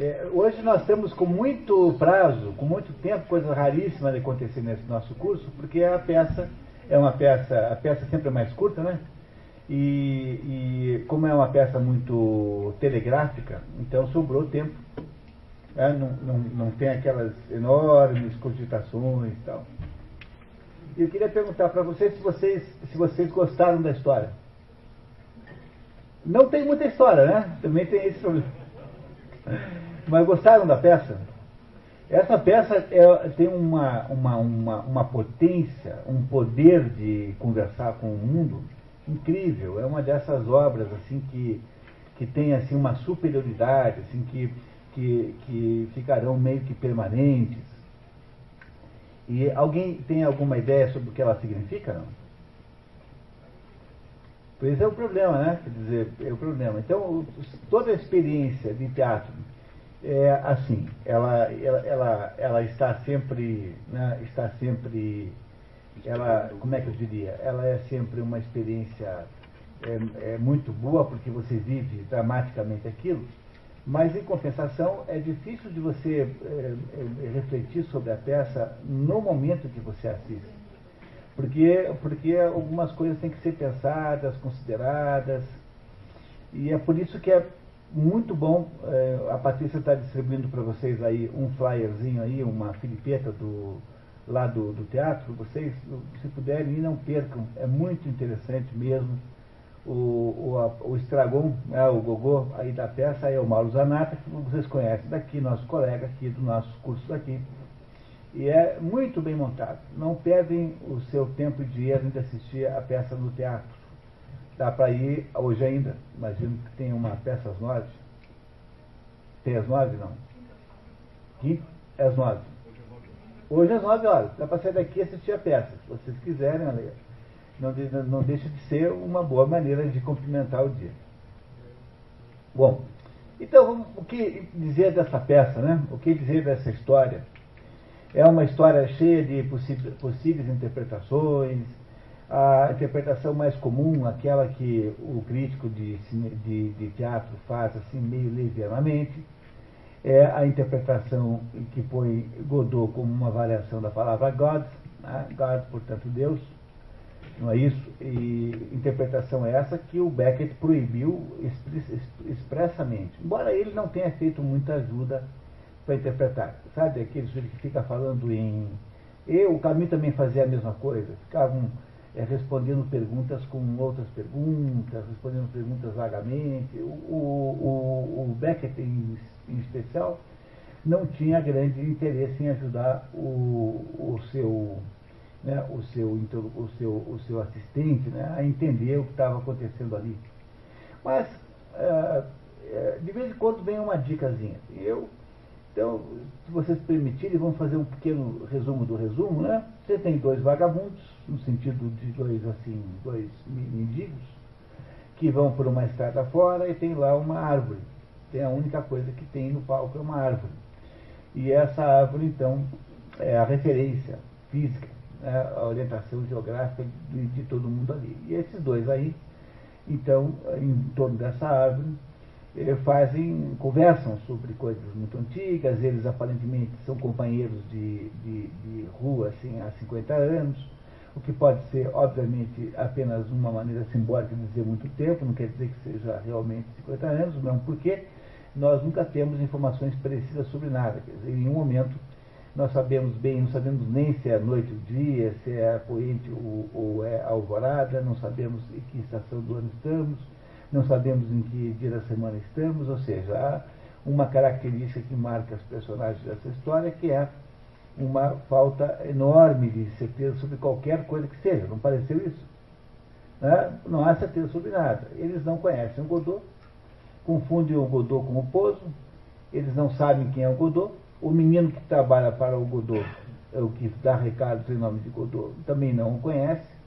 É, hoje nós estamos com muito prazo, com muito tempo, coisa raríssima de acontecer nesse nosso curso, porque a peça é uma peça, a peça sempre é mais curta, né? E, e como é uma peça muito telegráfica, então sobrou tempo. Né? Não, não, não tem aquelas enormes cogitações e tal. E eu queria perguntar para vocês se vocês se vocês gostaram da história. Não tem muita história, né? Também tem esse problema. Mas gostaram da peça? Essa peça é, tem uma, uma, uma, uma potência, um poder de conversar com o mundo incrível. É uma dessas obras assim que, que tem assim, uma superioridade, assim, que, que, que ficarão meio que permanentes. E alguém tem alguma ideia sobre o que ela significa? Não? Pois é o problema, né? Quer dizer, é o problema. Então, toda a experiência de teatro é assim, ela, ela, ela, ela está sempre, né, está sempre, ela, como é que eu diria, ela é sempre uma experiência é, é muito boa porque você vive dramaticamente aquilo, mas em compensação é difícil de você é, é, refletir sobre a peça no momento que você assiste. Porque, porque algumas coisas têm que ser pensadas, consideradas, e é por isso que é muito bom. É, a Patrícia está distribuindo para vocês aí um flyerzinho aí, uma filipeta do, lá do, do teatro. Vocês, se puderem não percam. É muito interessante mesmo. O, o, o Estragon, é, o Gogô aí da peça, é o Mauro Zanata, que vocês conhecem daqui, nosso colega aqui do nosso curso daqui. E é muito bem montado. Não perdem o seu tempo e dinheiro de assistir a peça no teatro Dá para ir hoje ainda. Imagino que tem uma peça às nove. Tem às nove, não? Quinta? É às nove. Hoje às nove horas. Dá para sair daqui e assistir a peça. Se vocês quiserem, olha, não, não deixa de ser uma boa maneira de cumprimentar o dia. Bom, então o que dizer dessa peça, né? O que dizer dessa história? É uma história cheia de possíveis interpretações, a interpretação mais comum, aquela que o crítico de, de, de teatro faz assim meio levianamente, é a interpretação que põe Godot como uma variação da palavra God, né? God, portanto, Deus, não é isso? E interpretação é essa que o Beckett proibiu expressamente, embora ele não tenha feito muita ajuda para interpretar. Sabe aquele que fica falando em... E o Camus também fazia a mesma coisa, ficavam é, respondendo perguntas com outras perguntas, respondendo perguntas vagamente. O, o, o Beckett, em, em, especial, não tinha grande interesse em ajudar o, o seu. Né, o, seu, o, seu, o seu assistente né, a entender o que estava acontecendo ali. Mas, é, é, de vez em quando, vem uma dicasinha. Eu então, se vocês permitirem, vamos fazer um pequeno resumo do resumo, né? Você tem dois vagabundos, no sentido de dois, assim, dois mendigos, que vão por uma estrada fora e tem lá uma árvore. Tem a única coisa que tem no palco é uma árvore. E essa árvore, então, é a referência física, né? a orientação geográfica de, de todo mundo ali. E esses dois aí, então, em torno dessa árvore, fazem, conversam sobre coisas muito antigas, eles aparentemente são companheiros de, de, de, rua assim, há 50 anos, o que pode ser, obviamente, apenas uma maneira simbólica de dizer muito tempo, não quer dizer que seja realmente 50 anos, mesmo porque nós nunca temos informações precisas sobre nada. Quer dizer, em nenhum momento nós sabemos bem, não sabemos nem se é noite ou dia, se é poente ou, ou é alvorada, não sabemos em que estação do ano estamos não sabemos em que dia da semana estamos, ou seja, há uma característica que marca os personagens dessa história, que é uma falta enorme de certeza sobre qualquer coisa que seja. Não pareceu isso? Né? Não há certeza sobre nada. Eles não conhecem o Godot, confundem o Godot com o Pozo, eles não sabem quem é o Godot. O menino que trabalha para o Godot, é o que dá recados em nome de Godot, também não o conhece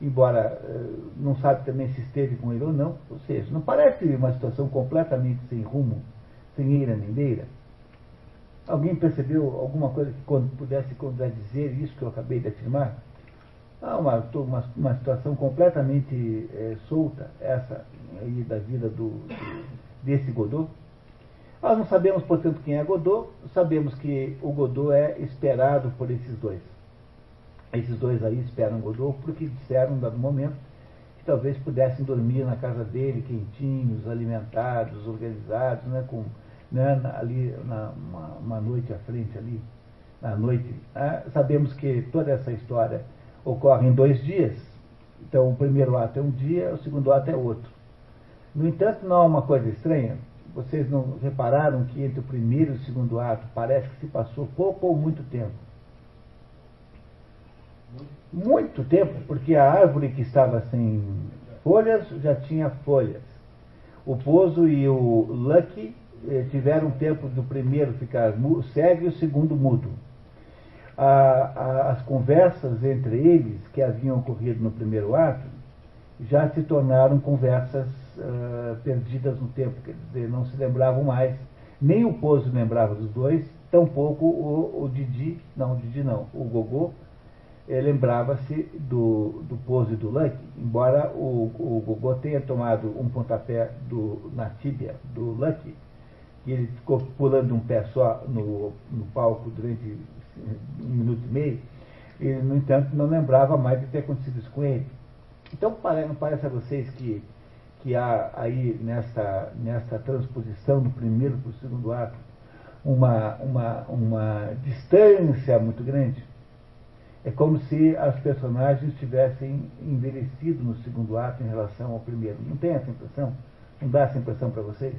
embora uh, não sabe também se esteve com ele ou não, ou seja, não parece uma situação completamente sem rumo, sem eira nem beira? Alguém percebeu alguma coisa que pudesse contradizer isso que eu acabei de afirmar? Ah, uma, uma, uma situação completamente é, solta, essa aí da vida do, desse Godot. Nós não sabemos, portanto, quem é Godot, sabemos que o Godot é esperado por esses dois. Esses dois aí esperam Godot porque disseram, dado momento, que talvez pudessem dormir na casa dele, quentinhos, alimentados, organizados, né, com, né, ali na, uma, uma noite à frente ali, na noite. Né? Sabemos que toda essa história ocorre em dois dias. Então, o primeiro ato é um dia, o segundo ato é outro. No entanto, não há uma coisa estranha. Vocês não repararam que entre o primeiro e o segundo ato parece que se passou pouco ou muito tempo? Muito tempo, porque a árvore que estava sem folhas já tinha folhas. O Pozo e o Lucky eh, tiveram tempo do primeiro ficar cego e o segundo mudo a, a, as conversas entre eles, que haviam ocorrido no primeiro ato, já se tornaram conversas uh, perdidas no tempo, quer dizer, não se lembravam mais. Nem o Pozo lembrava dos dois, tampouco o, o Didi, não, o Didi não, o Gogô, lembrava-se do, do Pozo e do Lucky, embora o, o Gogô tenha tomado um pontapé do, na tíbia do Lucky, que ele ficou pulando um pé só no, no palco durante um minuto e meio, ele, no entanto, não lembrava mais de ter acontecido isso com ele. Então, não parece a vocês que, que há aí, nessa, nessa transposição do primeiro para o segundo ato, uma, uma, uma distância muito grande? É como se as personagens tivessem envelhecido no segundo ato em relação ao primeiro. Não tem essa impressão? Não dá essa impressão para vocês?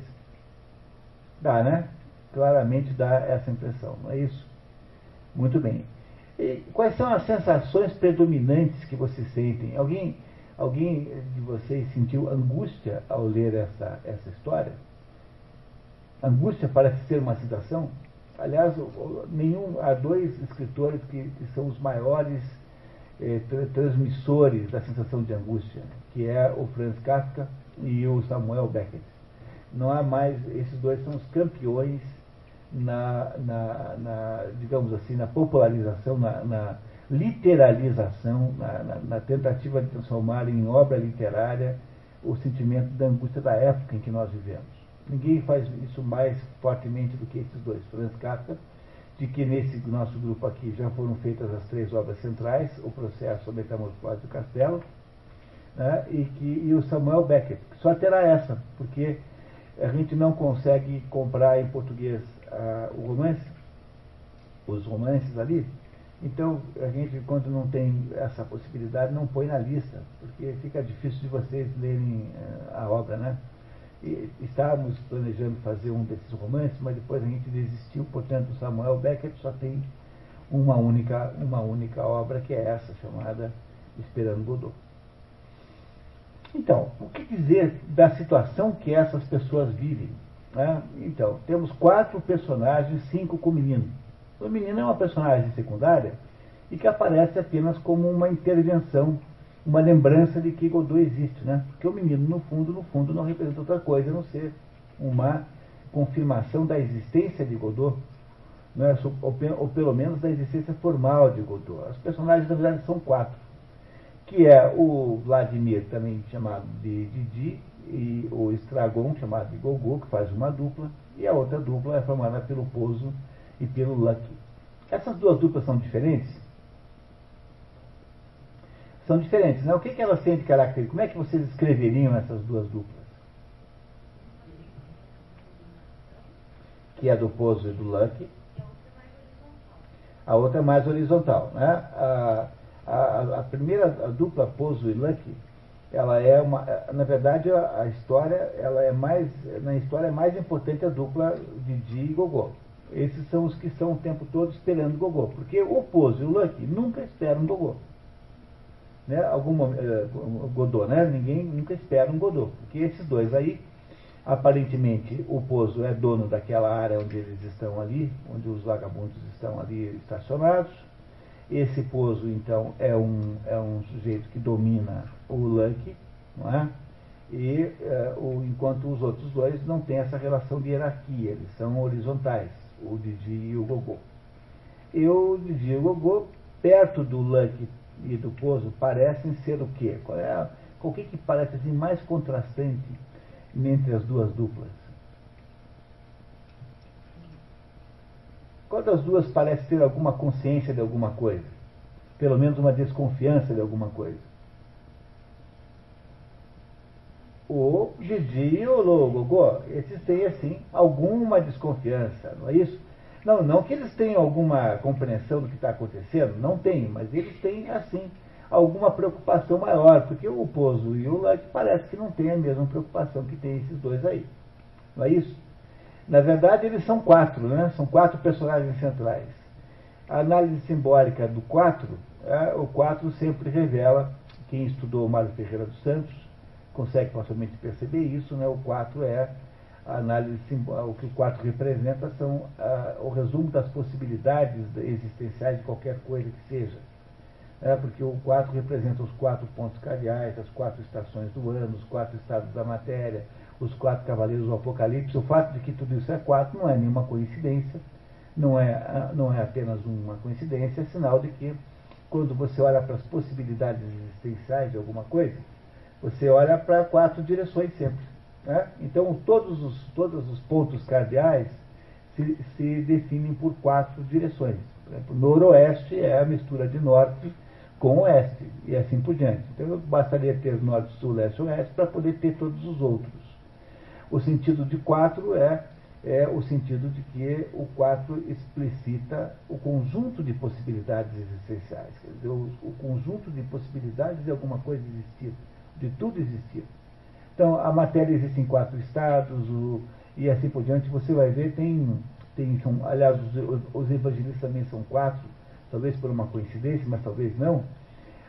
Dá, né? Claramente dá essa impressão, não é isso? Muito bem. E quais são as sensações predominantes que vocês sentem? Alguém, alguém de vocês sentiu angústia ao ler essa, essa história? Angústia parece ser uma citação. Aliás, nenhum, há dois escritores que, que são os maiores eh, transmissores da sensação de angústia, que é o Franz Kafka e o Samuel Beckett. Não há mais, esses dois são os campeões na, na, na, digamos assim, na popularização, na, na literalização, na, na, tentativa de transformar em obra literária o sentimento da angústia da época em que nós vivemos. Ninguém faz isso mais fortemente do que esses dois. Franz Kafka, de que nesse nosso grupo aqui já foram feitas as três obras centrais, o processo, a metamorfose do castelo, né, e, que, e o Samuel Beckett, só terá essa, porque a gente não consegue comprar em português uh, o romance, os romances ali. Então, a gente, quando não tem essa possibilidade, não põe na lista, porque fica difícil de vocês lerem uh, a obra, né? Estávamos planejando fazer um desses romances, mas depois a gente desistiu, portanto, Samuel Beckett só tem uma única, uma única obra, que é essa, chamada Esperando Godot. Então, o que dizer da situação que essas pessoas vivem? Né? Então, temos quatro personagens, cinco com o menino. O menino é uma personagem secundária e que aparece apenas como uma intervenção, uma lembrança de que Godot existe, né? Porque o menino, no fundo, no fundo, não representa outra coisa a não ser uma confirmação da existência de Godot, né? ou, pelo menos da existência formal de Godot. Os personagens, na verdade, são quatro, que é o Vladimir, também chamado de Didi, e o Estragon, chamado de Gogô, que faz uma dupla, e a outra dupla é formada pelo Pozo e pelo Lucky. Essas duas duplas são diferentes? São diferentes, né? O que, que elas têm de característica? Como é que vocês escreveriam essas duas duplas? Que é do Pozo e do Lucky. A outra é mais horizontal, né? A, a, a primeira a dupla Pozo e Lucky ela é uma, na verdade a, a, história, ela é mais, na história é mais importante a dupla Didi e Gogô. Esses são os que estão o tempo todo esperando Gogô, porque o Pozo e o Lucky nunca esperam Gogô. Né? Algum, uh, Godô, né? Ninguém nunca espera um Godô, porque esses dois aí, aparentemente, o Pozo é dono daquela área onde eles estão ali, onde os vagabundos estão ali estacionados, esse Pozo, então, é um, é um sujeito que domina o Lucky, não é? E é, o, enquanto os outros dois não têm essa relação de hierarquia, eles são horizontais, o Didi e o Gogô. E o Didi e o Gogô, perto do Lucky e do Pozo, parecem ser o quê? Qual é o que, que parece assim, mais contrastante entre as duas duplas? Qual das duas parece ter alguma consciência de alguma coisa? Pelo menos uma desconfiança de alguma coisa? O Didi e o Logogô, esses têm, assim, alguma desconfiança, não é isso? Não, não que eles tenham alguma compreensão do que está acontecendo, não tem, mas eles têm, assim, alguma preocupação maior, porque o Pozo e o Luck parece que não têm a mesma preocupação que tem esses dois aí. Não é isso? Na verdade, eles são quatro, né? São quatro personagens centrais. A análise simbólica do quatro, é, o quatro sempre revela, quem estudou Mário Ferreira dos Santos consegue facilmente perceber isso, né? O quatro é a análise o que o quatro representa são o resumo das possibilidades existenciais de qualquer coisa que seja. É, porque o quatro representa os quatro pontos cardeais, as quatro estações do ano, os quatro estados da matéria, os quatro cavaleiros do Apocalipse, o fato de que tudo isso é quatro não é nenhuma coincidência, não é, não é apenas uma coincidência, é sinal de que quando você olha para as possibilidades existenciais de alguma coisa, você olha para quatro direções sempre. Né? Então todos os, todos os pontos cardeais se, se definem por quatro direções. Por exemplo, noroeste é a mistura de norte com oeste, e assim por diante. Então bastaria ter norte, sul, leste e oeste para poder ter todos os outros. O sentido de quatro é, é o sentido de que o quatro explicita o conjunto de possibilidades existenciais, quer dizer, o, o conjunto de possibilidades de alguma coisa existir, de tudo existir. Então, a matéria existe em quatro estados, o, e assim por diante, você vai ver, tem, tem são, aliás, os, os evangelistas também são quatro, talvez por uma coincidência, mas talvez não.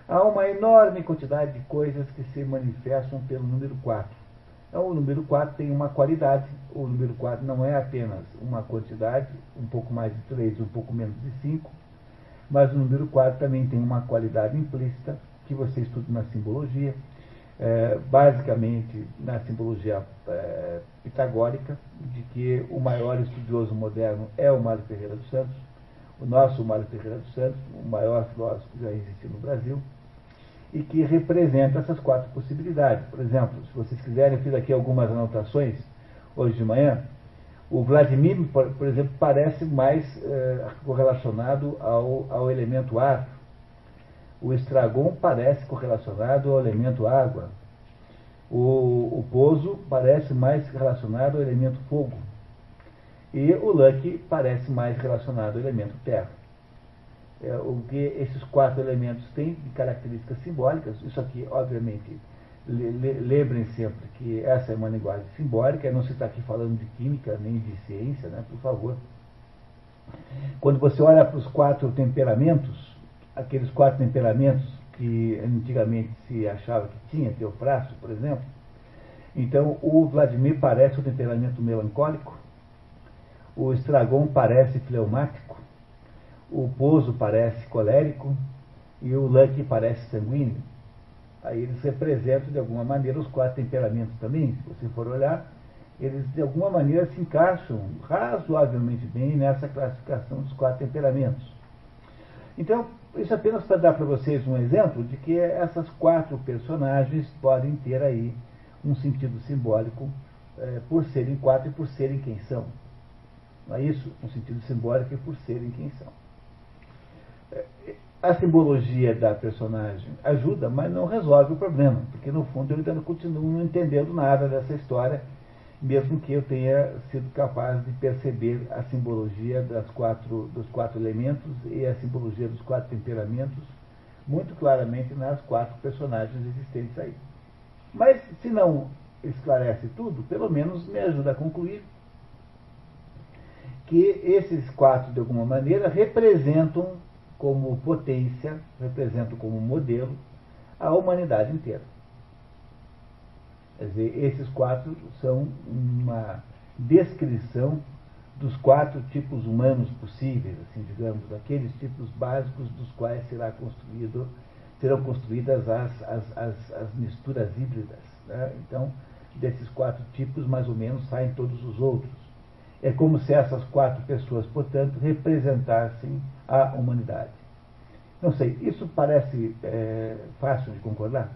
Há uma enorme quantidade de coisas que se manifestam pelo número quatro. Então, o número 4 tem uma qualidade. O número 4 não é apenas uma quantidade, um pouco mais de 3, um pouco menos de 5, mas o número 4 também tem uma qualidade implícita que você estuda na simbologia, é, basicamente na simbologia é, pitagórica, de que o maior estudioso moderno é o Mário Ferreira dos Santos, o nosso Mário Ferreira dos Santos, o maior filósofo que já existiu no Brasil, e que representa essas quatro possibilidades. Por exemplo, se vocês quiserem, eu fiz aqui algumas anotações hoje de manhã. O Vladimir, por, por exemplo, parece mais eh, correlacionado ao, ao elemento ar. O estragon parece correlacionado ao elemento água. O, o Pozo parece mais relacionado ao elemento fogo. E o Lucky parece mais relacionado ao elemento terra é, o que esses quatro elementos têm de características simbólicas. Isso aqui, obviamente, le, le, lembrem sempre que essa é uma linguagem simbólica, não se está aqui falando de química nem de ciência, né, por favor. Quando você olha para os quatro temperamentos, aqueles quatro temperamentos que antigamente se achava que tinha, Teofrasto, por exemplo, então o Vladimir parece o temperamento melancólico, o Estragon parece fleumático, o Pozo parece colérico e o Lucky parece sanguíneo. Aí eles representam de alguma maneira os quatro temperamentos também. Se você for olhar, eles de alguma maneira se encaixam razoavelmente bem nessa classificação dos quatro temperamentos. Então, isso apenas para dar para vocês um exemplo de que essas quatro personagens podem ter aí um sentido simbólico é, por serem quatro e por serem quem são. Não é isso? Um sentido simbólico e por serem quem são a simbologia da personagem ajuda, mas não resolve o problema, porque no fundo eu ainda não continuo não entendendo nada dessa história, mesmo que eu tenha sido capaz de perceber a simbologia das quatro, dos quatro elementos e a simbologia dos quatro temperamentos muito claramente nas quatro personagens existentes aí. Mas se não esclarece tudo, pelo menos me ajuda a concluir que esses quatro, de alguma maneira, representam como potência, representam como modelo a humanidade inteira. Quer dizer, esses quatro são uma descrição dos quatro tipos humanos possíveis, assim, digamos, daqueles tipos básicos dos quais será construído, serão construídas as, as, as, as misturas híbridas. Né? Então, desses quatro tipos, mais ou menos, saem todos os outros. É como se essas quatro pessoas, portanto, representassem a humanidade. Não sei, isso parece é, fácil de concordar?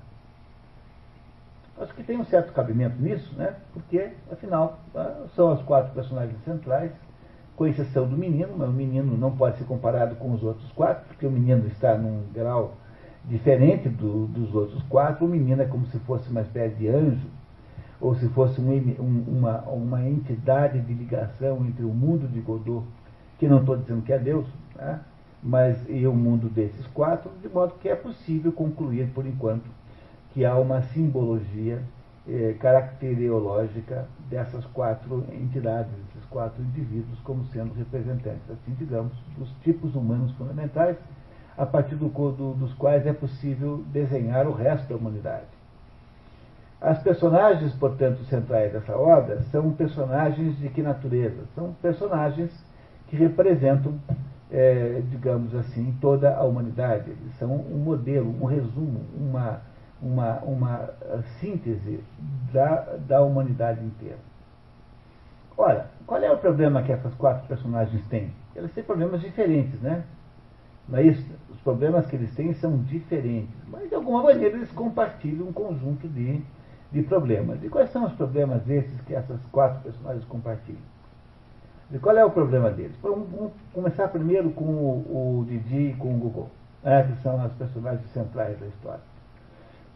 Acho que tem um certo cabimento nisso, né? porque, afinal, ah, são as quatro personagens centrais, com exceção do menino, mas o menino não pode ser comparado com os outros quatro, porque o menino está num grau diferente do, dos outros quatro. O menino é como se fosse uma espécie de anjo, ou se fosse um, uma, uma entidade de ligação entre o mundo de Godot, que não estou dizendo que é Deus, né? mas e o mundo desses quatro, de modo que é possível concluir, por enquanto, que há uma simbologia eh, caracterológica dessas quatro entidades, desses quatro indivíduos, como sendo representantes, assim digamos, dos tipos humanos fundamentais, a partir do, do, dos quais é possível desenhar o resto da humanidade. As personagens, portanto, centrais dessa obra são personagens de que natureza? São personagens que representam, é, digamos assim, toda a humanidade. Eles são um modelo, um resumo, uma, uma, uma síntese da, da humanidade inteira. Ora, qual é o problema que essas quatro personagens têm? Elas têm problemas diferentes, né? Não é isso? Os problemas que eles têm são diferentes, mas de alguma maneira eles compartilham um conjunto de, de problemas. E quais são os problemas esses que essas quatro personagens compartilham? E qual é o problema deles? Vamos, vamos começar primeiro com o, o Didi e com o Google, né, que são as personagens centrais da história.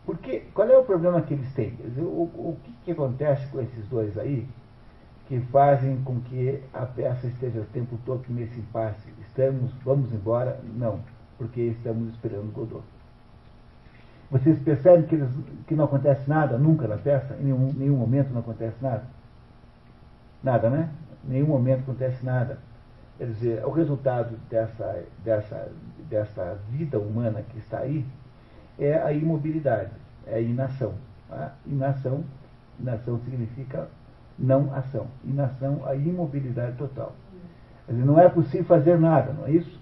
Porque, qual é o problema que eles têm? O, o que, que acontece com esses dois aí que fazem com que a peça esteja o tempo todo nesse impasse? Estamos, vamos embora? Não, porque estamos esperando Godot. Vocês percebem que, eles, que não acontece nada nunca na peça? Em nenhum, nenhum momento não acontece nada? Nada, né? Em nenhum momento acontece nada. Quer dizer, o resultado dessa, dessa, dessa vida humana que está aí é a imobilidade, é a inação. Tá? Inação, inação significa não ação. Inação, a imobilidade total. Dizer, não é possível fazer nada, não é isso?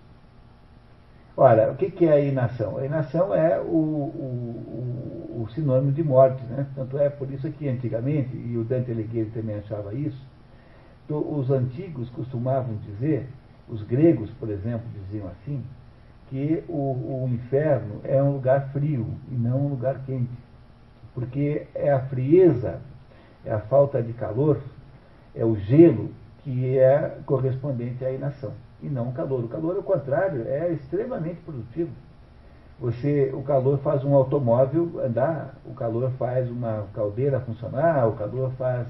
Ora, o que é a inação? A inação é o, o, o, sinônimo de morte, né? Tanto é por isso que antigamente, e o Dante Alighieri também achava isso, os antigos costumavam dizer, os gregos, por exemplo, diziam assim, que o, o inferno é um lugar frio e não um lugar quente. Porque é a frieza, é a falta de calor, é o gelo que é correspondente à inação e não o calor. O calor, ao contrário, é extremamente produtivo. Você, o calor faz um automóvel andar, o calor faz uma caldeira funcionar, o calor faz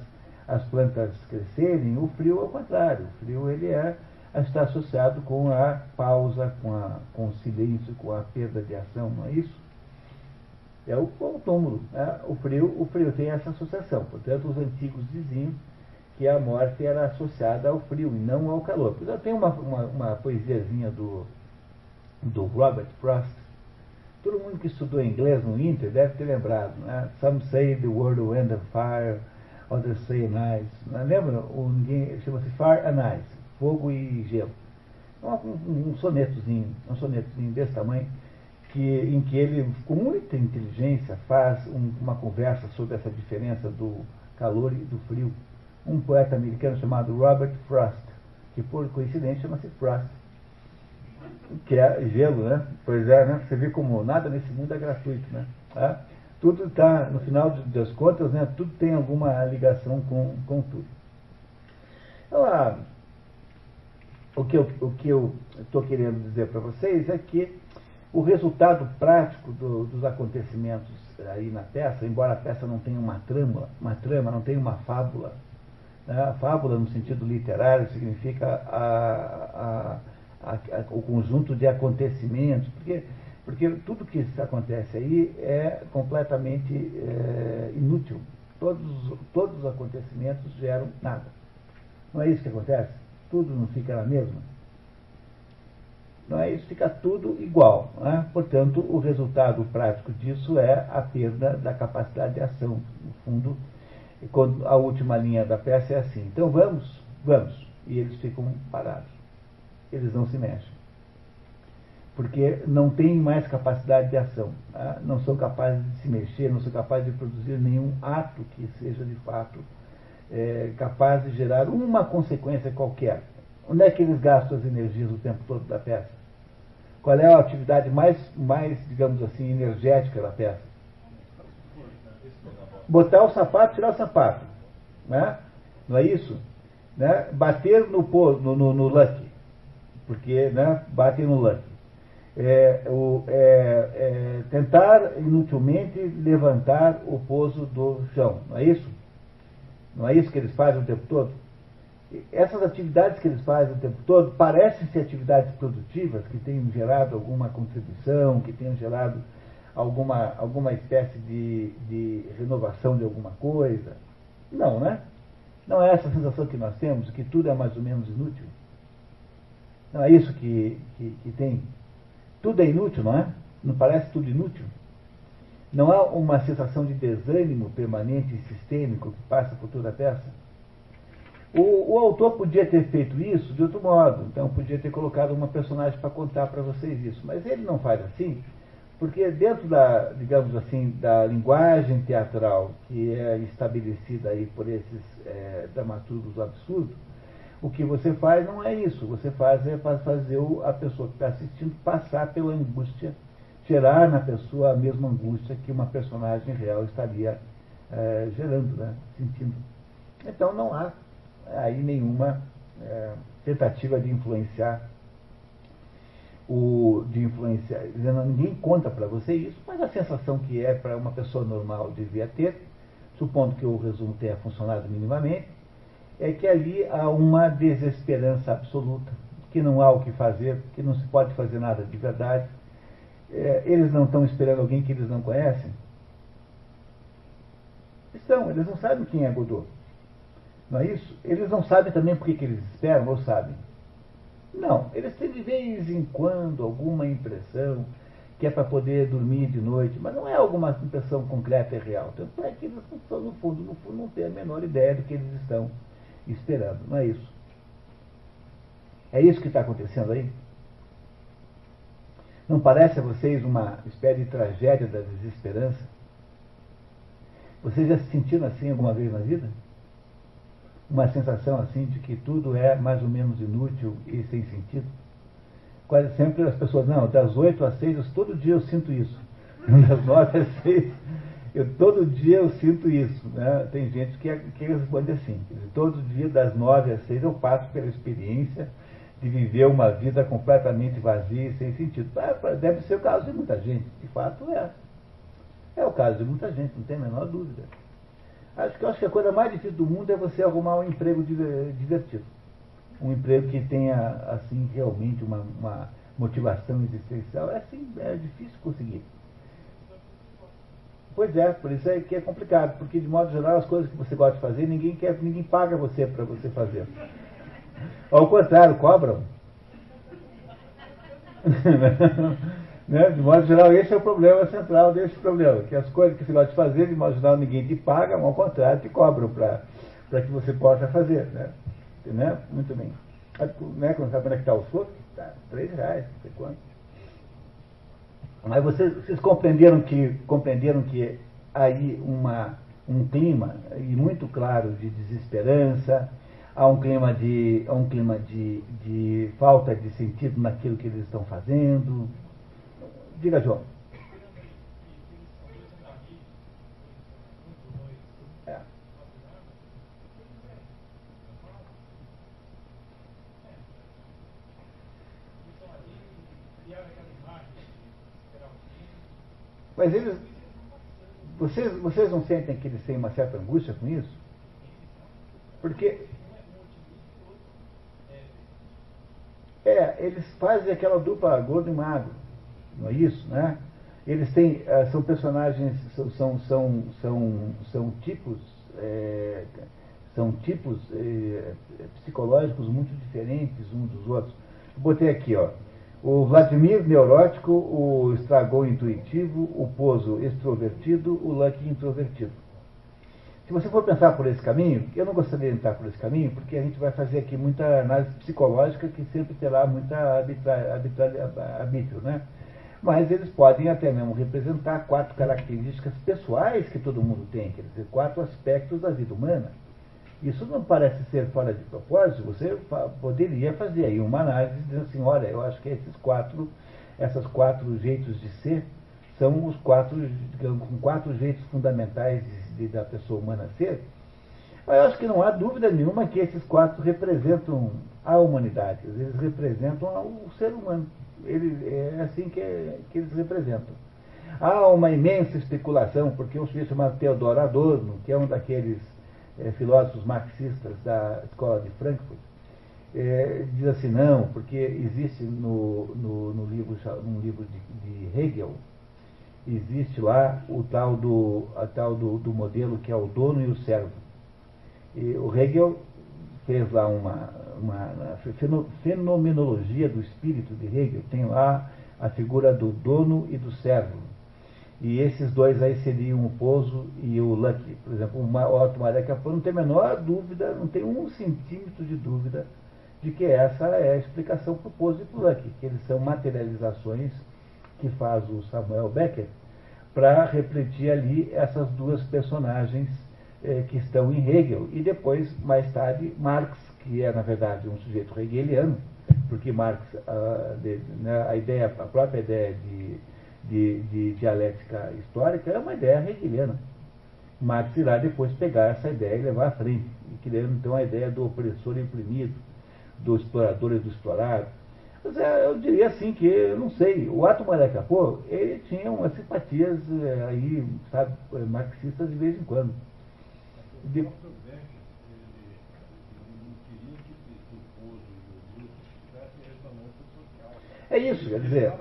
as plantas crescerem. O frio, ao contrário, o frio ele é está associado com a pausa, com, a, com o silêncio, com a perda de ação, não é isso? É o, o túmulo. Né? O, frio, o frio tem essa associação. Portanto, os antigos diziam que a morte era associada ao frio e não ao calor. Já tem uma, uma, uma poesiazinha do, do Robert Frost. Todo mundo que estudou inglês no Inter deve ter lembrado. Né? Some say the world end on fire, others say an ice. Não lembra? Chama-se Fire and Ice, fogo e gelo. Um, um, um sonetozinho, um sonetozinho desse tamanho, que, em que ele, com muita inteligência, faz um, uma conversa sobre essa diferença do calor e do frio um poeta americano chamado Robert Frost, que por coincidência chama-se Frost, que é gelo, né? Pois é, né? Você vê como nada nesse mundo é gratuito, né? Tá? Tudo está, no final das contas, né? Tudo tem alguma ligação com, com tudo. Então, ah, o que eu estou querendo dizer para vocês é que o resultado prático do, dos acontecimentos aí na peça, embora a peça não tenha uma trama, uma trama, não tenha uma fábula, né? Fábula, no sentido literário, significa a, a, a, o conjunto de acontecimentos, porque, porque tudo que acontece aí é completamente é, inútil. Todos, todos os acontecimentos geram nada. Não é isso que acontece? Tudo não fica na mesma? Não é isso, fica tudo igual. Né? Portanto, o resultado prático disso é a perda da capacidade de ação. No fundo, quando a última linha da peça é assim, então vamos, vamos. E eles ficam parados. Eles não se mexem. Porque não têm mais capacidade de ação. Tá? Não são capazes de se mexer, não são capazes de produzir nenhum ato que seja de fato é, capaz de gerar uma consequência qualquer. Onde é que eles gastam as energias o tempo todo da peça? Qual é a atividade mais, mais digamos assim, energética da peça? botar o sapato, tirar o sapato. Né? Não é isso? né, bater no, no, no, no lucky, porque né, batem no lucky. É, o, é, é, tentar inutilmente levantar o pouso do chão, não é isso? Não é isso que eles fazem o tempo todo? Essas atividades que eles fazem o tempo todo parecem ser atividades produtivas, que tenham gerado alguma contribuição, que tenham gerado alguma, alguma espécie de, de renovação de alguma coisa. Não, né? Não é essa a sensação que nós temos, que tudo é mais ou menos inútil? Não é isso que, que, que tem? Tudo é inútil, não é? Não parece tudo inútil? Não há uma sensação de desânimo permanente e sistêmico que passa por toda a peça? O, o, autor podia ter feito isso de outro modo, então podia ter colocado uma personagem para contar para vocês isso, mas ele não faz assim, porque dentro da, digamos assim, da linguagem teatral que é estabelecida aí por esses é, dramaturgos absurdos, o que você faz não é isso. Você faz é fazer a pessoa que está assistindo passar pela angústia, gerar na pessoa a mesma angústia que uma personagem real estaria é, gerando, né? sentindo. Então não há aí nenhuma é, tentativa de influenciar o, de influenciar. Ninguém conta para você isso, mas a sensação que é para uma pessoa normal devia ter, supondo que o resumo tenha funcionado minimamente, é que ali há uma desesperança absoluta, que não há o que fazer, que não se pode fazer nada de verdade. É, eles não estão esperando alguém que eles não conhecem? Estão, eles não sabem quem é Godot. Não é isso? Eles não sabem também por que, que eles esperam, ou sabem? Não, eles têm de vez em quando alguma impressão que é para poder dormir de noite, mas não é alguma impressão concreta e real. Tanto é que eles, no fundo, no fundo, não têm a menor ideia do que eles estão esperando. Não é isso? É isso que está acontecendo aí? Não parece a vocês uma espécie de tragédia da desesperança? Vocês já se sentiram assim alguma vez na vida? uma sensação assim de que tudo é mais ou menos inútil e sem sentido. Quase sempre as pessoas, não, das 8 às 6, todo dia eu sinto isso. Das 9 às 6, eu, todo dia eu sinto isso. Né? Tem gente que, que responde assim, todo dia das 9 às 6 eu passo pela experiência de viver uma vida completamente vazia e sem sentido. Ah, deve ser o caso de muita gente, de fato é. É o caso de muita gente, não tem a menor dúvida. Acho que, acho que a coisa mais difícil do mundo é você arrumar um emprego divertido. Um emprego que tenha, assim, realmente uma, uma motivação existencial. É, assim, é difícil conseguir. Pois é, por isso é que é complicado, porque de modo geral as coisas que você gosta de fazer, ninguém quer, ninguém paga você para você fazer. Ao contrário, cobram. Né? De modo geral, esse é o problema central desse problema, que as coisas que você gosta de fazer, de modo geral, ninguém te paga, ao contrário, te cobram para que você possa fazer. Né? né? Muito bem. Né? Quando sabe conectar os outros, tá, três reais, não sei quanto. Mas vocês, vocês compreenderam que compreenderam que aí uma, um clima e muito claro de desesperança, há um clima de, há um clima de, de falta de sentido naquilo que eles estão fazendo, Diga, João. É. Mas eles. Vocês, vocês não sentem que eles têm uma certa angústia com isso? Porque. É, eles fazem aquela dupla gordo e magro não é isso, né? Eles têm, eh, são personagens, são, são, são, são, são tipos, é, são tipos é, psicológicos muito diferentes uns dos outros. Botei aqui, ó, o Vladimir neurótico, o Estragou intuitivo, o Pozo extrovertido, o Lucky introvertido. Se você for pensar por esse caminho, eu não gostaria de entrar por esse caminho, porque a gente vai fazer aqui muita análise psicológica que sempre terá muita arbítrio, né? mas eles podem até mesmo representar quatro características pessoais que todo mundo tem, quer dizer, quatro aspectos da vida humana. Isso não parece ser fora de propósito, você poderia fazer aí uma análise dizendo assim, olha, eu acho que esses quatro, essas quatro jeitos de ser são os quatro, digamos, quatro jeitos fundamentais de, da pessoa humana ser. Eu acho que não há dúvida nenhuma que esses quatro representam a humanidade, eles representam o ser humano. Ele, é assim que, que eles representam. Há uma imensa especulação, porque um sujeito chamado Theodor Adorno, que é um daqueles é, filósofos marxistas da escola de Frankfurt, é, diz assim, não, porque existe no, no, no livro, num livro de, de, Hegel, existe lá o tal, do, a tal do, do modelo que é o dono e o servo. E o Hegel fez lá uma, uma fenomenologia do espírito de Hegel, tem lá a figura do dono e do servo. E esses dois aí seriam o Pozo e o Lucky. Por exemplo, o Otto Maria Capô não tem a menor dúvida, não tem um centímetro de dúvida de que essa é a explicação para o Pozo e para o Lucky, que eles são materializações que faz o Samuel Becker para refletir ali essas duas personagens eh, que estão em Hegel. E depois, mais tarde, Marx, que é na verdade um sujeito hegeliano, porque Marx, a, de, né, a ideia, a própria ideia de de, de dialética histórica é uma ideia hegeliana. Marx irá depois pegar essa ideia e levar à frente, criando então a ideia do opressor oprimido, do explorador e do explorado. Mas é, eu diria assim que, eu não sei, o Ato Maracapô, ele tinha umas simpatias é, aí, sabe, marxistas de vez em quando. De... É isso, quer dizer,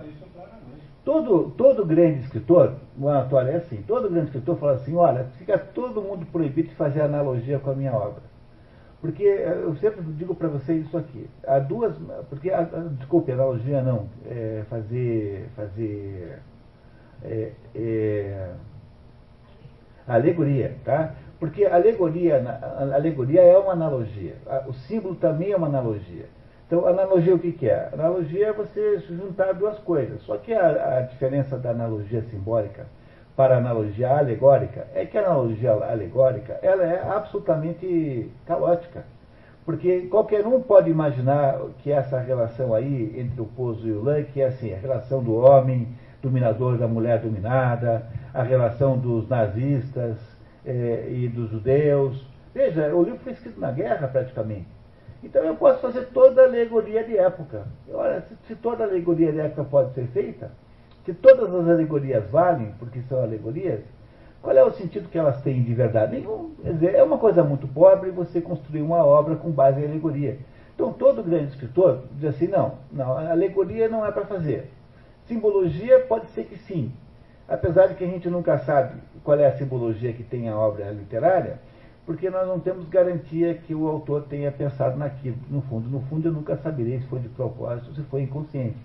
Todo, todo grande escritor, o Anatório é assim, todo grande escritor fala assim, olha, fica todo mundo proibido de fazer analogia com a minha obra. Porque eh, eu sempre digo para vocês isso aqui. Há duas. Porque, a, a, desculpe, analogia não. É fazer. fazer é, é, alegoria, tá? Porque alegoria, alegoria é uma analogia. O símbolo também é uma analogia. Então, analogia o que, que é? Analogia é você juntar duas coisas. Só que a, a, diferença da analogia simbólica para analogia alegórica é que a analogia alegórica ela é absolutamente caótica. Porque qualquer um pode imaginar que essa relação aí entre o Pozo e o Lã, que é assim, a relação do homem dominador da mulher dominada, a relação dos nazistas eh, e dos judeus. Veja, o livro foi escrito na guerra praticamente. Então eu posso fazer toda a alegoria de época. Olha, se, se toda a alegoria de época pode ser feita, se todas as alegorias valem, porque são alegorias, qual é o sentido que elas têm de verdade? Nenhum. Quer dizer, é uma coisa muito pobre você construir uma obra com base em alegoria. Então todo grande escritor diz assim, não, não, alegoria não é para fazer. Simbologia pode ser que sim. Apesar de que a gente nunca sabe qual é a simbologia que tem a obra literária, porque nós não temos garantia que o autor tenha pensado naquilo. No fundo, no fundo, eu nunca saberei se foi de propósito ou se foi inconsciente.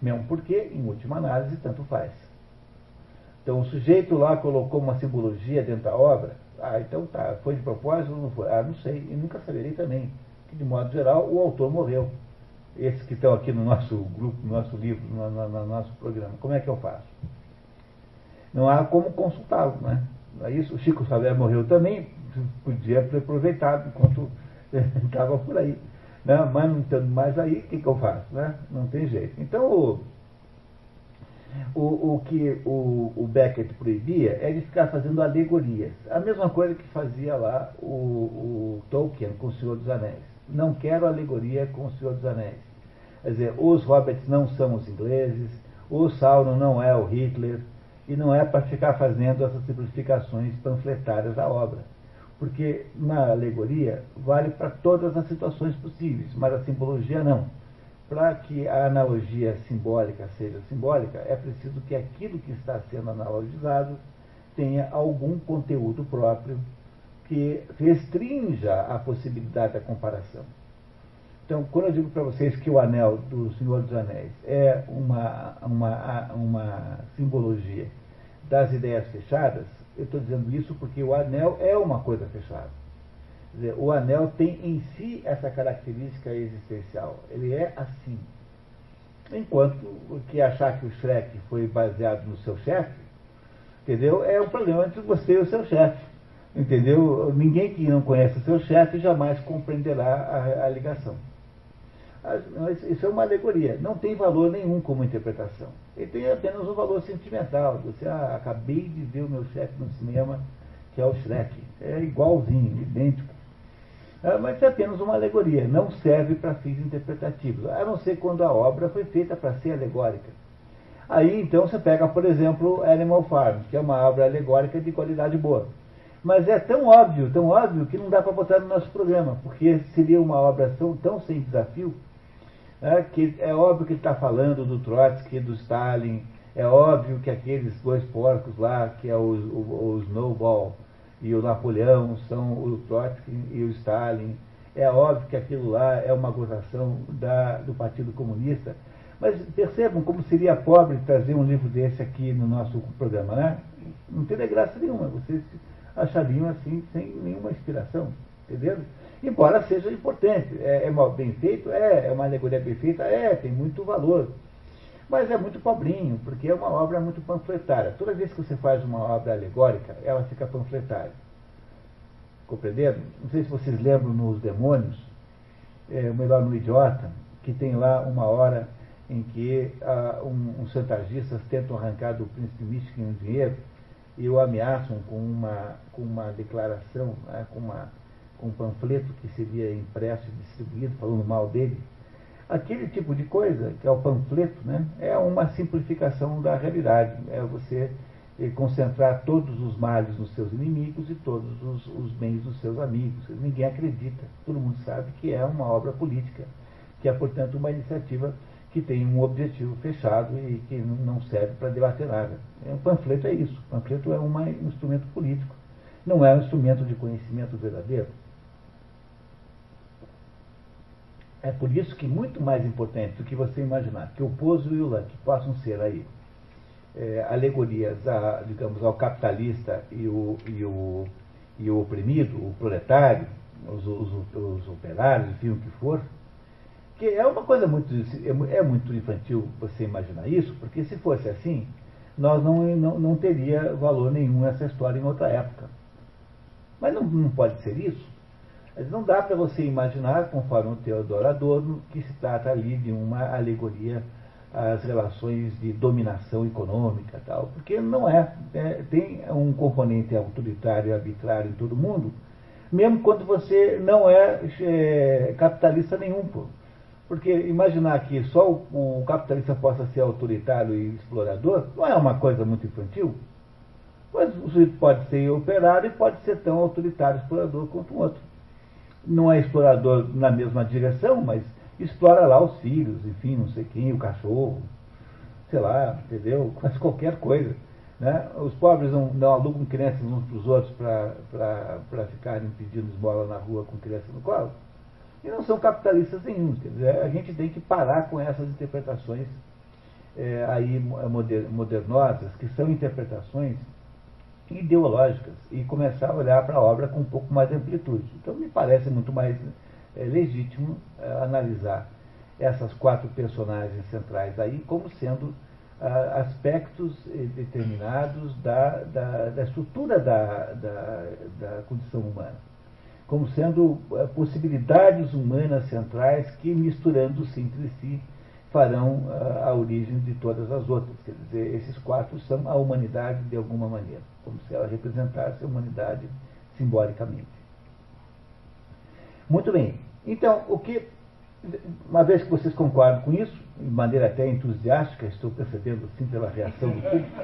Mesmo porque, em última análise, tanto faz. Então, o sujeito lá colocou uma simbologia dentro da obra. Ah, então tá, foi de propósito ou não foi? Ah, não sei, e nunca saberei também. Que, de modo geral, o autor morreu. Esses que estão aqui no nosso grupo, no nosso livro, no, no, no nosso programa. Como é que eu faço? Não há como consultá-lo, né? Isso, o Chico Xavier morreu também, podia ter aproveitado enquanto estava por aí. Né? Mas não tendo mais aí, o que, que eu faço? Né? Não tem jeito. Então, o, o, o que o, o Beckett proibia é de ficar fazendo alegorias. A mesma coisa que fazia lá o, o Tolkien com o Senhor dos Anéis. Não quero alegoria com o Senhor dos Anéis. Quer dizer, os hobbits não são os ingleses, o Sauron não é o Hitler, e não é para ficar fazendo essas simplificações panfletárias da obra porque na alegoria vale para todas as situações possíveis, mas a simbologia não. Para que a analogia simbólica seja simbólica, é preciso que aquilo que está sendo analogizado tenha algum conteúdo próprio que restrinja a possibilidade da comparação. Então, quando eu digo para vocês que o anel do Senhor dos Anéis é uma, uma, uma simbologia das ideias fechadas, eu estou dizendo isso porque o anel é uma coisa fechada. Dizer, o anel tem em si essa característica existencial. Ele é assim. Enquanto que achar que o Shrek foi baseado no seu chefe, entendeu? É um problema entre você e o seu chefe. Entendeu? Ninguém que não conhece o seu chefe jamais compreenderá a, a ligação. Isso é uma alegoria. Não tem valor nenhum como interpretação. Ele tem apenas um valor sentimental. Você, ah, acabei de ver o meu chefe no cinema, que é o Shrek. É igualzinho, idêntico. Ah, mas é apenas uma alegoria, não serve para fins interpretativos, a não ser quando a obra foi feita para ser alegórica. Aí então você pega, por exemplo, Animal Farm, que é uma obra alegórica de qualidade boa. Mas é tão óbvio, tão óbvio, que não dá para botar no nosso programa, porque seria uma obra tão, tão sem desafio, é, que é óbvio que está falando do Trotsky, do Stalin, é óbvio que aqueles dois porcos lá, que é o, o, o Snowball e o Napoleão, são o Trotsky e o Stalin. É óbvio que aquilo lá é uma gozação da, do Partido Comunista. Mas percebam como seria pobre trazer um livro desse aqui no nosso programa, né? Não teria graça nenhuma. Vocês achariam assim, sem nenhuma inspiração, entendeu? Embora seja importante, é, é mal bem feito, é, é uma alegoria bem feita, é, tem muito valor. Mas é muito pobrinho, porque é uma obra muito panfletária. Toda vez que você faz uma obra alegórica, ela fica panfletária. Compreenderam? Não sei se vocês lembram nos Demônios, é, melhor no Idiota, que tem lá uma hora em que ah, um, uns chantagistas tentam arrancar do príncipe místico um dinheiro e o ameaçam com uma, com uma declaração, né, com, uma, um panfleto que seria impresso e distribuído falando mal dele. Aquele tipo de coisa, que é o panfleto, né, é uma simplificação da realidade. É você eh, concentrar todos os males nos seus inimigos e todos os, os bens dos seus amigos. Ninguém acredita. Todo mundo sabe que é uma obra política, que é, portanto, uma iniciativa que tem um objetivo fechado e que não serve para debater nada. O é, panfleto é isso. O panfleto é um instrumento político, não é um instrumento de conhecimento verdadeiro. É por isso que muito mais importante do que você imaginar que o Pozo e o Luck possam ser aí é, alegorias, a, digamos, ao capitalista e o, e, o, e o oprimido, o proletário, os, os, os operários, enfim, o que for, que é uma coisa muito, é, é muito infantil você imaginar isso, porque se fosse assim, nós não, não, não teria valor nenhum essa história em outra época. Mas não, não pode ser isso. Mas não dá para você imaginar, conforme o Teodoro Adorno, que se trata ali de uma alegoria às relações de dominação econômica tal, porque não é, é tem um componente autoritário e arbitrário em todo mundo, mesmo quando você não é, é capitalista nenhum. Pô. Porque imaginar que só o, o capitalista possa ser autoritário e explorador não é uma coisa muito infantil. Pois o sujeito pode ser operário e pode ser tão autoritário e explorador quanto o outro. Não é explorador na mesma direção, mas explora lá os filhos, enfim, não sei quem, o cachorro, sei lá, entendeu? Mas qualquer coisa. Né? Os pobres não, não alugam crianças uns para os outros para ficarem pedindo esmola na rua com criança no colo e não são capitalistas nenhum. Quer dizer, a gente tem que parar com essas interpretações é, aí modernosas, que são interpretações ideológicas, e começar a olhar para a obra com um pouco mais de amplitude. Então, me parece muito mais é, legítimo é, analisar essas quatro personagens centrais aí como sendo ah, aspectos determinados da, da, da estrutura da, da, da condição humana como sendo eh, possibilidades humanas centrais que, misturando-se entre si, farão ah, a origem de todas as outras. Quer dizer, esses quatro são a humanidade de alguma maneira, como se ela representasse a humanidade simbolicamente. Muito bem. Então, o que, uma vez que vocês concordam com isso, de maneira até entusiástica, estou percebendo assim pela reação do público.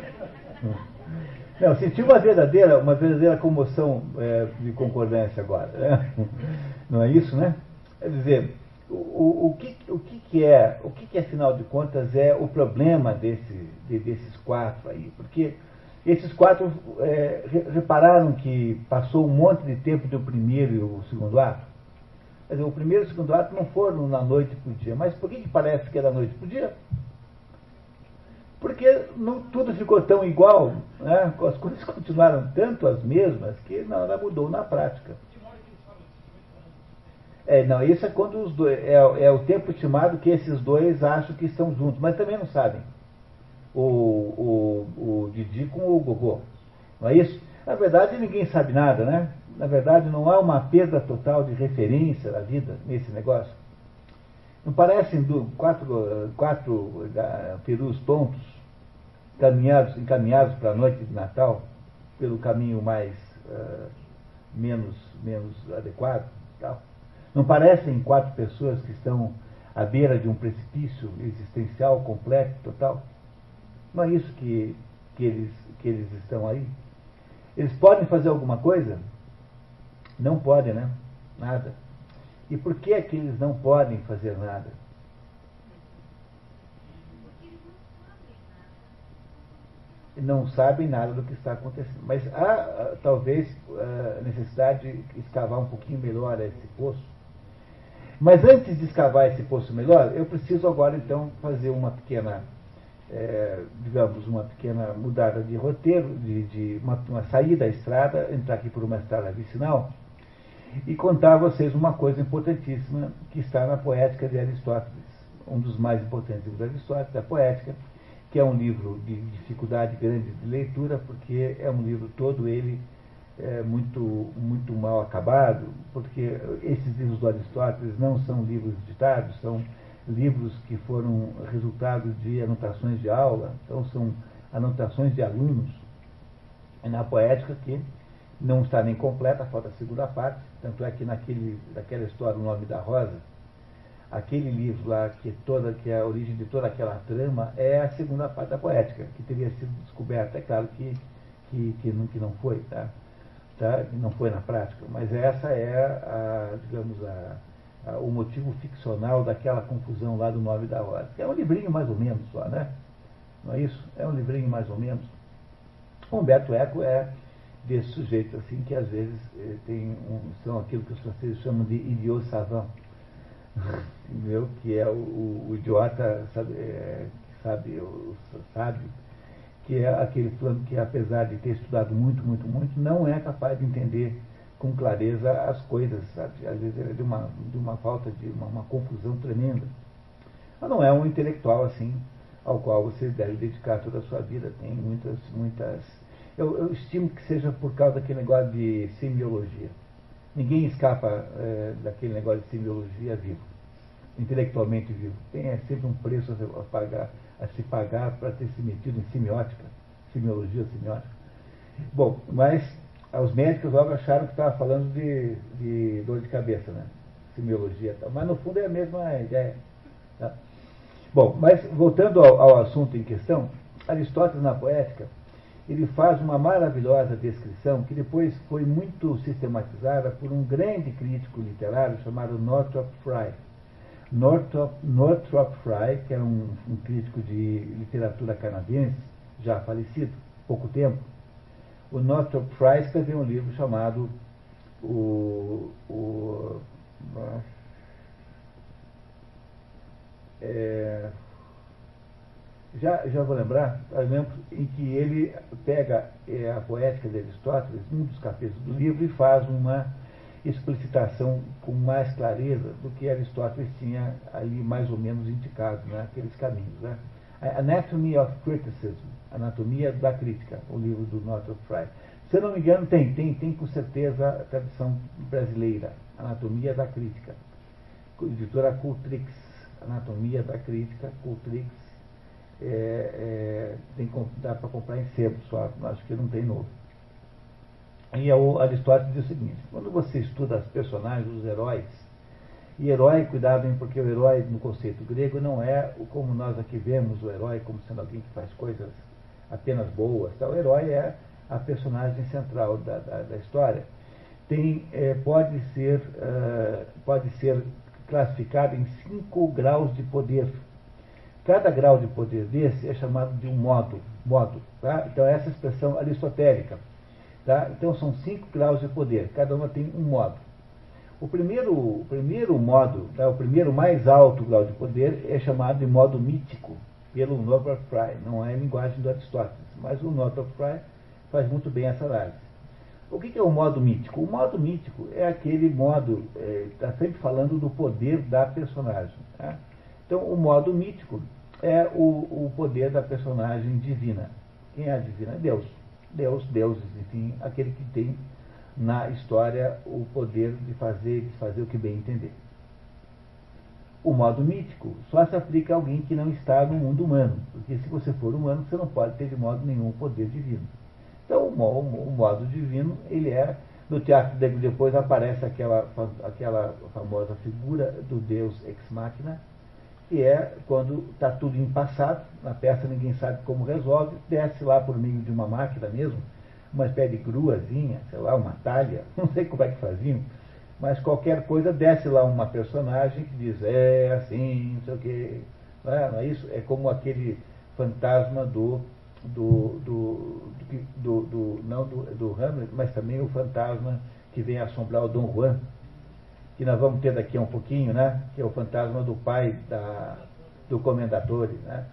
Não, senti uma verdadeira, uma verdadeira comoção é, de concordância agora. Né? Não é isso, né? Quer dizer, o, o, que, o que, que é, o que, que afinal de contas é o problema desse, de, desses quatro aí? Porque esses quatro é, repararam que passou um monte de tempo do primeiro e o segundo ato? Quer dizer, o primeiro e o segundo ato não foram na noite para o dia, mas por que, que parece que da noite para o dia? Porque não, tudo ficou tão igual, né? as coisas continuaram tanto as mesmas que nada mudou na prática. É, não, isso é quando os dois. É, é, o tempo estimado que esses dois acham que estão juntos, mas também não sabem. O, o, o Didi com o Gogô. Não é isso? Na verdade, ninguém sabe nada, né? Na verdade, não há uma perda total de referência da vida nesse negócio. Não parecem quatro, quatro uh, perus tontos caminhados, encaminhados para a noite de Natal pelo caminho mais uh, menos, menos adequado? Tal. Não parecem quatro pessoas que estão à beira de um precipício existencial completo, total? Não é isso que, que, eles, que eles estão aí? Eles podem fazer alguma coisa? Não podem, né? Nada. E por que é que eles não podem fazer nada? Não sabem nada do que está acontecendo. Mas há ah, talvez a necessidade de escavar um pouquinho melhor esse poço. Mas antes de escavar esse poço melhor, eu preciso agora então fazer uma pequena é, digamos, uma pequena mudada de roteiro, de, de uma, uma, saída da estrada, entrar aqui por uma estrada vicinal e contar a vocês uma coisa importantíssima que está na Poética de Aristóteles, um dos mais importantes livros de Aristóteles, a Poética, que é um livro de dificuldade grande de leitura, porque é um livro todo ele é, muito, muito mal acabado, porque esses livros do Aristóteles não são livros ditados, são livros que foram resultado de anotações de aula, então são anotações de alunos na poética que não está nem completa, falta a segunda parte, tanto é que naquele, naquela história, O Nome da Rosa, aquele livro lá, que, toda, que é a origem de toda aquela trama, é a segunda parte da poética, que teria sido descoberta, é claro que, que, que, não, que não foi, tá? tá? não foi na prática, mas essa é, a, digamos, a, o motivo ficcional daquela confusão lá do nome da hora. É um livrinho mais ou menos só, né? Não é isso? É um livrinho mais ou menos. Humberto Eco é desse sujeito assim que às vezes eh, tem um, são aquilo que os franceses chamam de idiot savant, entendeu? Que é o, o idiota sabe, é, sabe, o sábio, que é aquele plano que apesar de ter estudado muito, muito, muito, não é capaz de entender com clareza as coisas, sabe? Às vezes é de uma, de uma falta de uma, uma, confusão tremenda. Mas não é um intelectual assim ao qual você deve dedicar toda a sua vida. Tem muitas, muitas. Eu, eu estimo que seja por causa daquele negócio de semiologia. Ninguém escapa é, daquele negócio de semiologia vivo, intelectualmente vivo. Tem é, sempre um preço a, pagar, a se pagar para ter se metido em semiótica, semiologia, semiótica. Bom, mas os médicos logo acharam que estava falando de, de, dor de cabeça, né? Semiologia e tal. Mas no fundo é a mesma ideia. Tá? Bom, mas voltando ao, ao, assunto em questão, Aristóteles na poética, ele faz uma maravilhosa descrição que depois foi muito sistematizada por um grande crítico literário chamado Northrop Frye. Northrop, Northrop Frye, que era um, um crítico de literatura canadense, já falecido, pouco tempo, o Northrop Frye escreveu um livro chamado o, o é, já, já vou lembrar, exemplo, em que ele pega é, a poética de Aristóteles, um dos capítulos do livro, e faz uma explicitação com mais clareza do que Aristóteles tinha ali mais ou menos indicado naqueles né, caminhos. Né? Anatomy of Criticism, Anatomia da Crítica, o livro do Northrop Frye. Se eu não me engano, tem, tem, tem com certeza a tradução brasileira, Anatomia da Crítica. Editora Cultrix, Anatomia da Crítica, Cultrix. É, é, tem, dá para comprar em sebo só, acho que não tem novo. E o Aristóteles diz o seguinte: quando você estuda os personagens, os heróis, e herói, cuidado, porque o herói no conceito grego não é como nós aqui vemos o herói como sendo alguém que faz coisas apenas boas. Tá? O herói é a personagem central da, da, da história. Tem, é, pode, ser, uh, pode ser classificado em cinco graus de poder. Cada grau de poder desse é chamado de um modo. modo tá? Então, essa expressão aristotélica. Tá? Então, são cinco graus de poder. Cada uma tem um modo. O primeiro, o primeiro modo, tá? o primeiro mais alto grau de poder é chamado de modo mítico, pelo Northrop Frye. Não é a linguagem do Aristóteles, mas o Northrop Frye faz muito bem essa análise. O que é o modo mítico? O modo mítico é aquele modo, está é, sempre falando do poder da personagem. Tá? Então, o modo mítico é o, o poder da personagem divina. Quem é a divina? Deus. Deus, deuses, enfim, aquele que tem na história o poder de fazer e desfazer o que bem entender. O modo mítico só se aplica a alguém que não está no mundo humano, porque se você for humano, você não pode ter de modo nenhum o poder divino. Então, o, modo divino, ele é No teatro depois aparece aquela, aquela famosa figura do deus ex machina, que é quando está tudo em passado, na peça ninguém sabe como resolve, desce lá por meio de uma máquina mesmo, uma espécie de gruazinha, sei lá, uma talha, não sei como é que faziam, mas qualquer coisa desce lá uma personagem que diz, é assim, não sei o quê. Não é, não é isso? É como aquele fantasma do do, do, do, do, não do, do Hamlet, mas também o fantasma que vem assombrar o Dom Juan, que nós vamos ter daqui a um pouquinho, né? que é o fantasma do pai da, do comendatore. Né?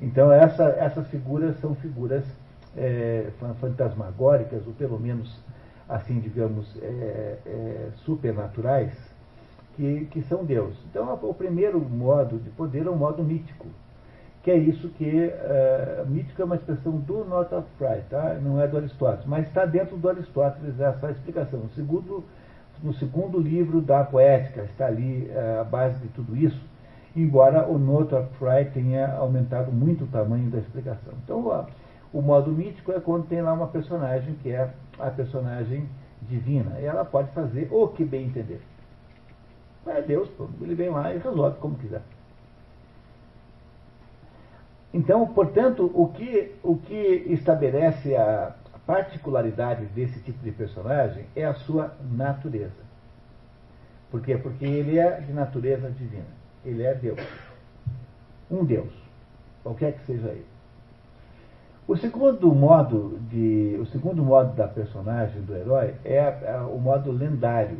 Então essa, essas figuras são figuras é, fantasmagóricas, ou pelo menos, assim, digamos, é, é, supernaturais, que, que são Deus. Então o primeiro modo de poder é o modo mítico que é isso que uh, mítico é uma expressão do Northrop Frye, tá? não é do Aristóteles, mas está dentro do Aristóteles essa explicação. No segundo, no segundo livro da poética está ali uh, a base de tudo isso, embora o Northrop Frye tenha aumentado muito o tamanho da explicação. Então, o modo mítico é quando tem lá uma personagem que é a personagem divina, e ela pode fazer o que bem entender. É Deus, ele vem lá e resolve como quiser. Então, portanto, o que, o que estabelece a particularidade desse tipo de personagem é a sua natureza. Por quê? Porque ele é de natureza divina. Ele é Deus. Um Deus. Qualquer que seja ele. O segundo modo de, o segundo modo da personagem do herói é a, a, o modo lendário,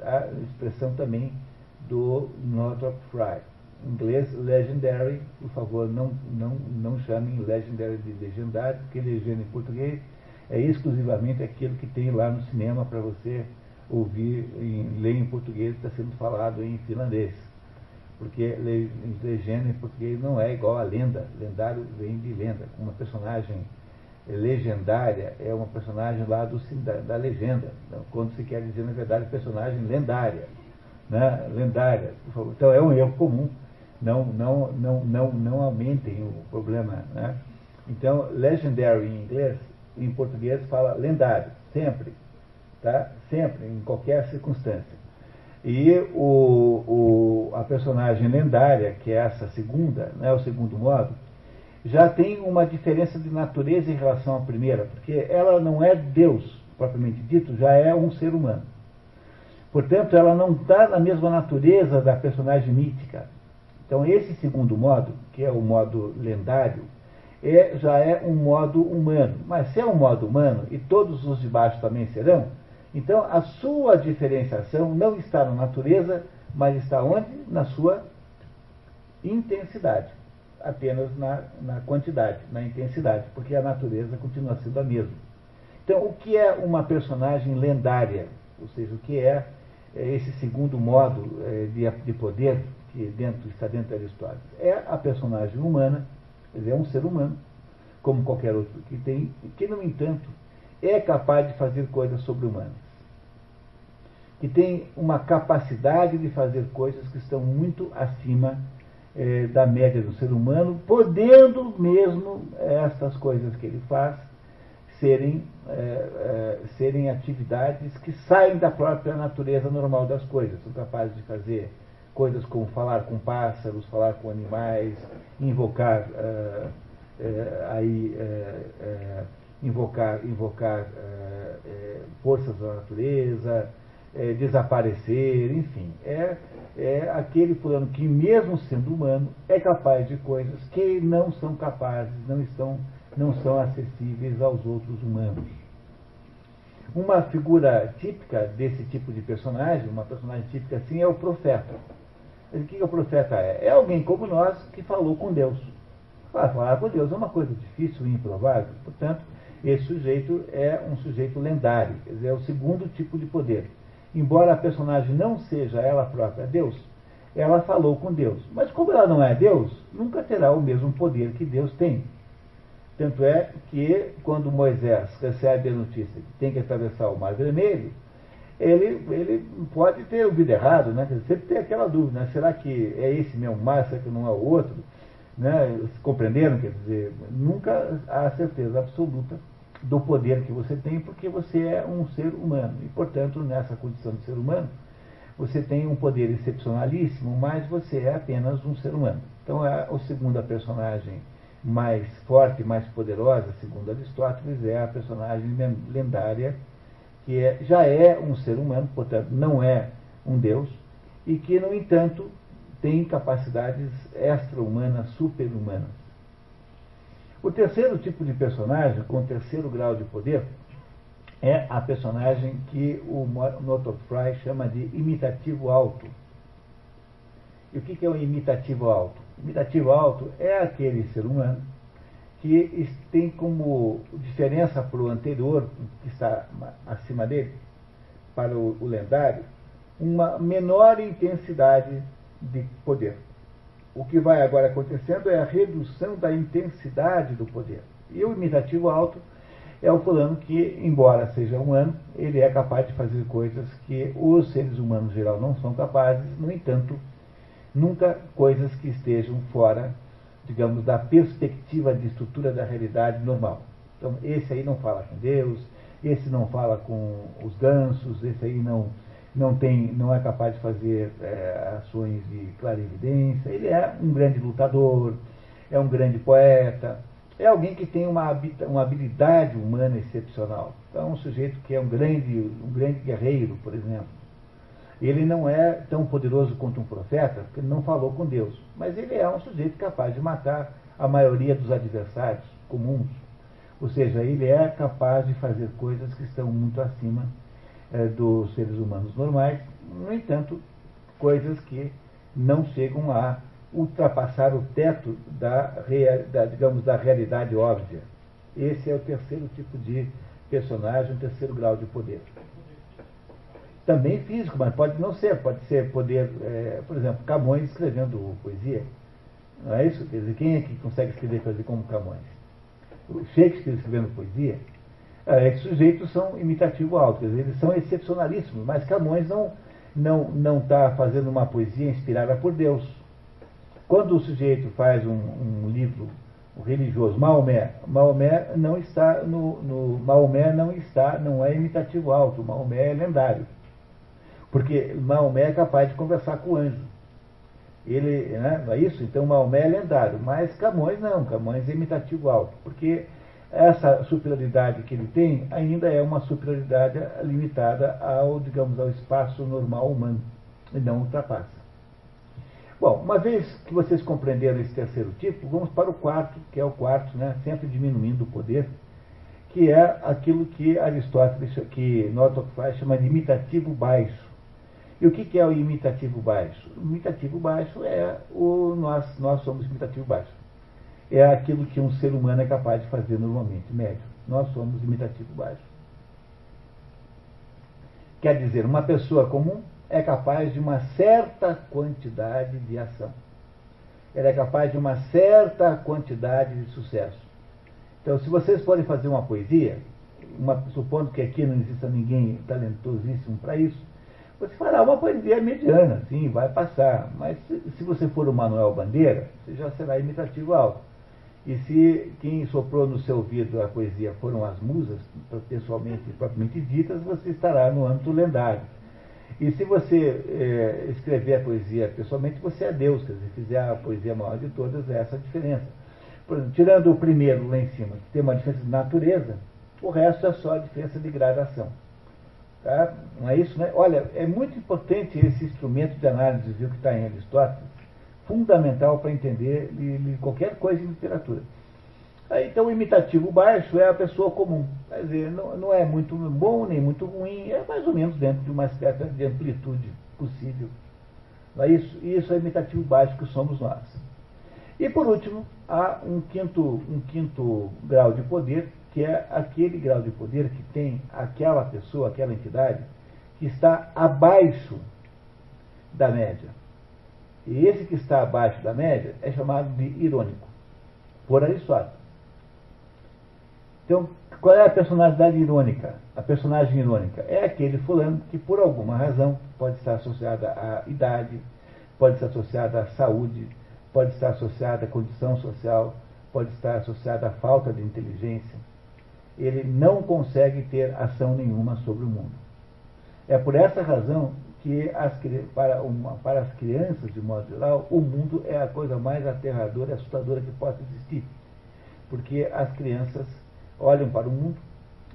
a expressão também do Northrop Frye inglês legendary, por favor, não, não, não chamem legendary de legendário, porque legenda em português é exclusivamente aquilo que tem lá no cinema para você ouvir, em, ler em português está sendo falado em finlandês. Porque legenda em português não é igual a lenda. Lendário vem de lenda. Uma personagem legendária é uma personagem lá do, da, da legenda. Então, quando se quer dizer, na verdade, personagem lendária. Né? Lendária. Então é um erro comum não, não, não, não, não aumentem o problema. Né? Então, legendary em inglês, em português fala lendário, sempre, tá? sempre, em qualquer circunstância. E o, o, a personagem lendária, que é essa segunda, né, o segundo modo, já tem uma diferença de natureza em relação à primeira, porque ela não é Deus, propriamente dito, já é um ser humano. Portanto, ela não está na mesma natureza da personagem mítica. Então, esse segundo modo, que é o modo lendário, é, já é um modo humano. Mas se é um modo humano, e todos os de baixo também serão, então a sua diferenciação não está na natureza, mas está onde? Na sua intensidade. Apenas na, na quantidade, na intensidade, porque a natureza continua sendo a mesma. Então, o que é uma personagem lendária? Ou seja, o que é, é esse segundo modo é, de, de poder que dentro, está dentro da Aristóteles, é a personagem humana, ele é um ser humano, como qualquer outro que tem, que, no entanto, é capaz de fazer coisas sobre-humanas. Que tem uma capacidade de fazer coisas que estão muito acima é, da média do ser humano, podendo mesmo essas coisas que ele faz serem, é, serem atividades que saem da própria natureza normal das coisas. São capazes de fazer coisas como falar com pássaros, falar com animais, invocar aí invocar, invocar forças da natureza, desaparecer, enfim, é, é aquele fulano que mesmo sendo humano é capaz de coisas que não são capazes, não estão, não são acessíveis aos outros humanos. Uma figura típica desse tipo de personagem, uma personagem típica assim, é o profeta. O que o profeta é? É alguém como nós que falou com Deus. Falar com Deus é uma coisa difícil e improvável, portanto, esse sujeito é um sujeito lendário, quer dizer, é o segundo tipo de poder. Embora a personagem não seja ela própria Deus, ela falou com Deus. Mas como ela não é Deus, nunca terá o mesmo poder que Deus tem. Tanto é que quando Moisés recebe a notícia que tem que atravessar o Mar Vermelho, ele, ele pode ter ouvido errado, né? Sempre tem aquela dúvida, né? será que é esse mesmo mar, será que não é o outro? Né? Compreenderam? Quer dizer, nunca há certeza absoluta do poder que você tem, porque você é um ser humano. E, portanto, nessa condição de ser humano, você tem um poder excepcionalíssimo, mas você é apenas um ser humano. Então, a, a segunda personagem mais forte, mais poderosa, segundo Aristóteles, é a personagem lendária, que é, já é um ser humano, portanto, não é um deus, e que, no entanto, tem capacidades extra-humanas, super-humanas. O terceiro tipo de personagem, com o terceiro grau de poder, é a personagem que o Northrop Frye chama de imitativo alto. E o que é um imitativo alto? Imitativo alto é aquele ser humano que tem como diferença para o anterior, que está acima dele, para o, o lendário, uma menor intensidade de poder. O que vai agora acontecendo é a redução da intensidade do poder. E o imitativo alto é o fulano que, embora seja humano, ele é capaz de fazer coisas que os seres humanos em geral não são capazes, no entanto, nunca coisas que estejam fora, digamos, da perspectiva de estrutura da realidade normal. Então, esse aí não fala com Deus, esse não fala com os gansos, esse aí não não, tem, não é capaz de fazer é, ações de clarividência. Ele é um grande lutador, é um grande poeta, é alguém que tem uma, uma habilidade humana excepcional. Então, é um sujeito que é um grande, um grande guerreiro, por exemplo. Ele não é tão poderoso quanto um profeta, porque ele não falou com Deus, mas ele é um sujeito capaz de matar a maioria dos adversários comuns. Ou seja, ele é capaz de fazer coisas que estão muito acima é, dos seres humanos normais, no entanto, coisas que não chegam a ultrapassar o teto da, da, digamos, da realidade óbvia. Esse é o terceiro tipo de personagem, o terceiro grau de poder. Também físico, mas pode não ser, pode ser poder, é, por exemplo, Camões escrevendo poesia. Não é isso? Quer dizer, quem é que consegue escrever poesia como Camões? O Shakespeare escrevendo poesia é, esses sujeitos são imitativo alto, eles são excepcionalíssimos, mas Camões não não não está fazendo uma poesia inspirada por Deus. Quando o sujeito faz um, um livro religioso, Maomé, Maomé não está no, no Maomé não está, não é imitativo alto, Maomé é lendário, porque Maomé é capaz de conversar com o anjo. Ele, né, não é isso? Então Maomé é lendário, mas Camões não, Camões é imitativo alto, porque essa superioridade que ele tem ainda é uma superioridade limitada ao, digamos, ao espaço normal humano, e não ultrapassa. Bom, uma vez que vocês compreenderam esse terceiro tipo, vamos para o quarto, que é o quarto, né, sempre diminuindo o poder, que é aquilo que Aristóteles, que Northrop Frye chama de imitativo baixo. E o que é o imitativo baixo? O imitativo baixo é o nós, nós somos imitativo baixo é aquilo que um ser humano é capaz de fazer normalmente, médio. Nós somos imitativo baixo. Quer dizer, uma pessoa comum é capaz de uma certa quantidade de ação. Ela é capaz de uma certa quantidade de sucesso. Então, se vocês podem fazer uma poesia, uma, supondo que aqui não exista ninguém talentosíssimo para isso, você fará uma poesia mediana, sim, vai passar. Mas se, se você for o Manuel Bandeira, você já será imitativo alto. E se quem soprou no seu ouvido a poesia foram as musas, pessoalmente e propriamente ditas, você estará no âmbito lendário. E se você é, escrever a poesia pessoalmente, você é Deus, dizer, fizer a poesia maior de todas, é essa a diferença. Exemplo, tirando o primeiro lá em cima, que tem uma diferença de natureza, o resto é só a diferença de gradação. Tá? Não é isso, né? Olha, é muito importante esse instrumento de análise, viu, que está em Aristóteles, fundamental para entender qualquer coisa em literatura. Então, o imitativo baixo é a pessoa comum. Quer dizer, não, não é muito bom nem muito ruim, é mais ou menos dentro de uma espécie de amplitude possível. Não é isso? Isso é imitativo baixo que somos nós. E por último, há um quinto, um quinto grau de poder, que é aquele grau de poder que tem aquela pessoa, aquela entidade, que está abaixo da média. E esse que está abaixo da média é chamado de irônico, por Aristóteles. Então, qual é a personalidade irônica? A personagem irônica é aquele fulano que, por alguma razão, pode estar associada à idade, pode estar associada à saúde, pode estar associada à condição social, pode estar associada à falta de inteligência. ele não consegue ter ação nenhuma sobre o mundo. É por essa razão que as, para, uma, para as crianças, de modo geral, o mundo é a coisa mais aterradora e assustadora que possa existir. Porque as crianças olham para o mundo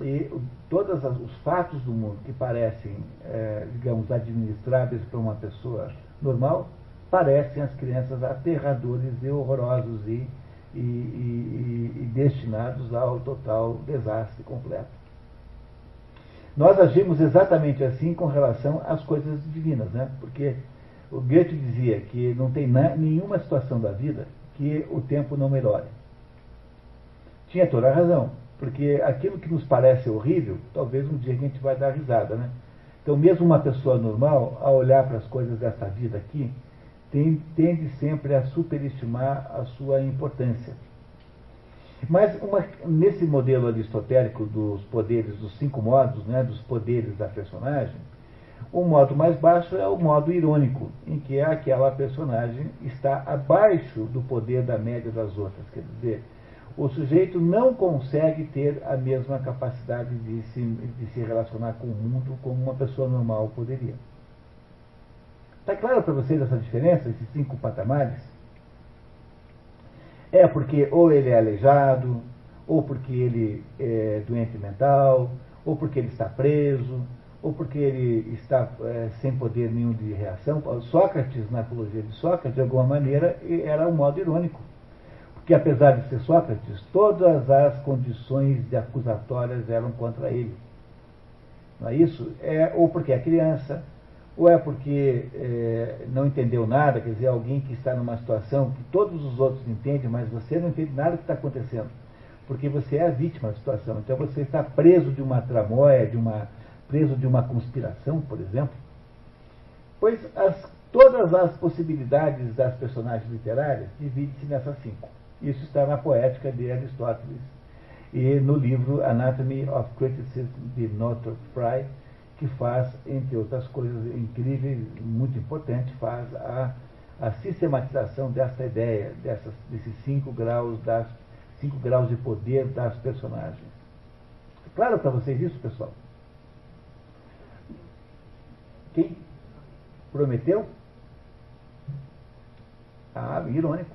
e todos os fatos do mundo que parecem, é, digamos, administráveis para uma pessoa normal, parecem às crianças aterradores e horrorosos e, e, e, e destinados ao total desastre completo. Nós agimos exatamente assim com relação às coisas divinas, né? porque o Goethe dizia que não tem nenhuma situação da vida que o tempo não melhore. Tinha toda a razão, porque aquilo que nos parece horrível, talvez um dia a gente vai dar risada. Né? Então, mesmo uma pessoa normal, ao olhar para as coisas dessa vida aqui, tende sempre a superestimar a sua importância. Mas uma, nesse modelo aristotélico dos poderes, dos cinco modos, né, dos poderes da personagem, o modo mais baixo é o modo irônico, em que aquela personagem está abaixo do poder da média das outras. Quer dizer, o sujeito não consegue ter a mesma capacidade de se, de se relacionar com o mundo como uma pessoa normal poderia. Está claro para vocês essa diferença, esses cinco patamares? É porque ou ele é aleijado, ou porque ele é doente mental, ou porque ele está preso, ou porque ele está é, sem poder nenhum de reação. Sócrates, na apologia de Sócrates, de alguma maneira, era um modo irônico. Porque apesar de ser Sócrates, todas as condições acusatórias eram contra ele. Não é isso? É, ou porque é criança, ou é porque é, não entendeu nada, quer dizer, alguém que está numa situação que todos os outros entendem, mas você não entende nada do que está acontecendo, porque você é a vítima da situação. Então você está preso de uma tramóia, de uma, preso de uma conspiração, por exemplo. Pois as, todas as possibilidades das personagens literárias dividem-se nessas cinco. Isso está na poética de Aristóteles e no livro Anatomy of Criticism de Northrop Frye, que faz, entre outras coisas incríveis, muito importante, faz a, a sistematização dessa ideia, dessas, desses cinco graus, das, cinco graus de poder das personagens. Claro para vocês isso, pessoal? Quem prometeu? Ah, irônico.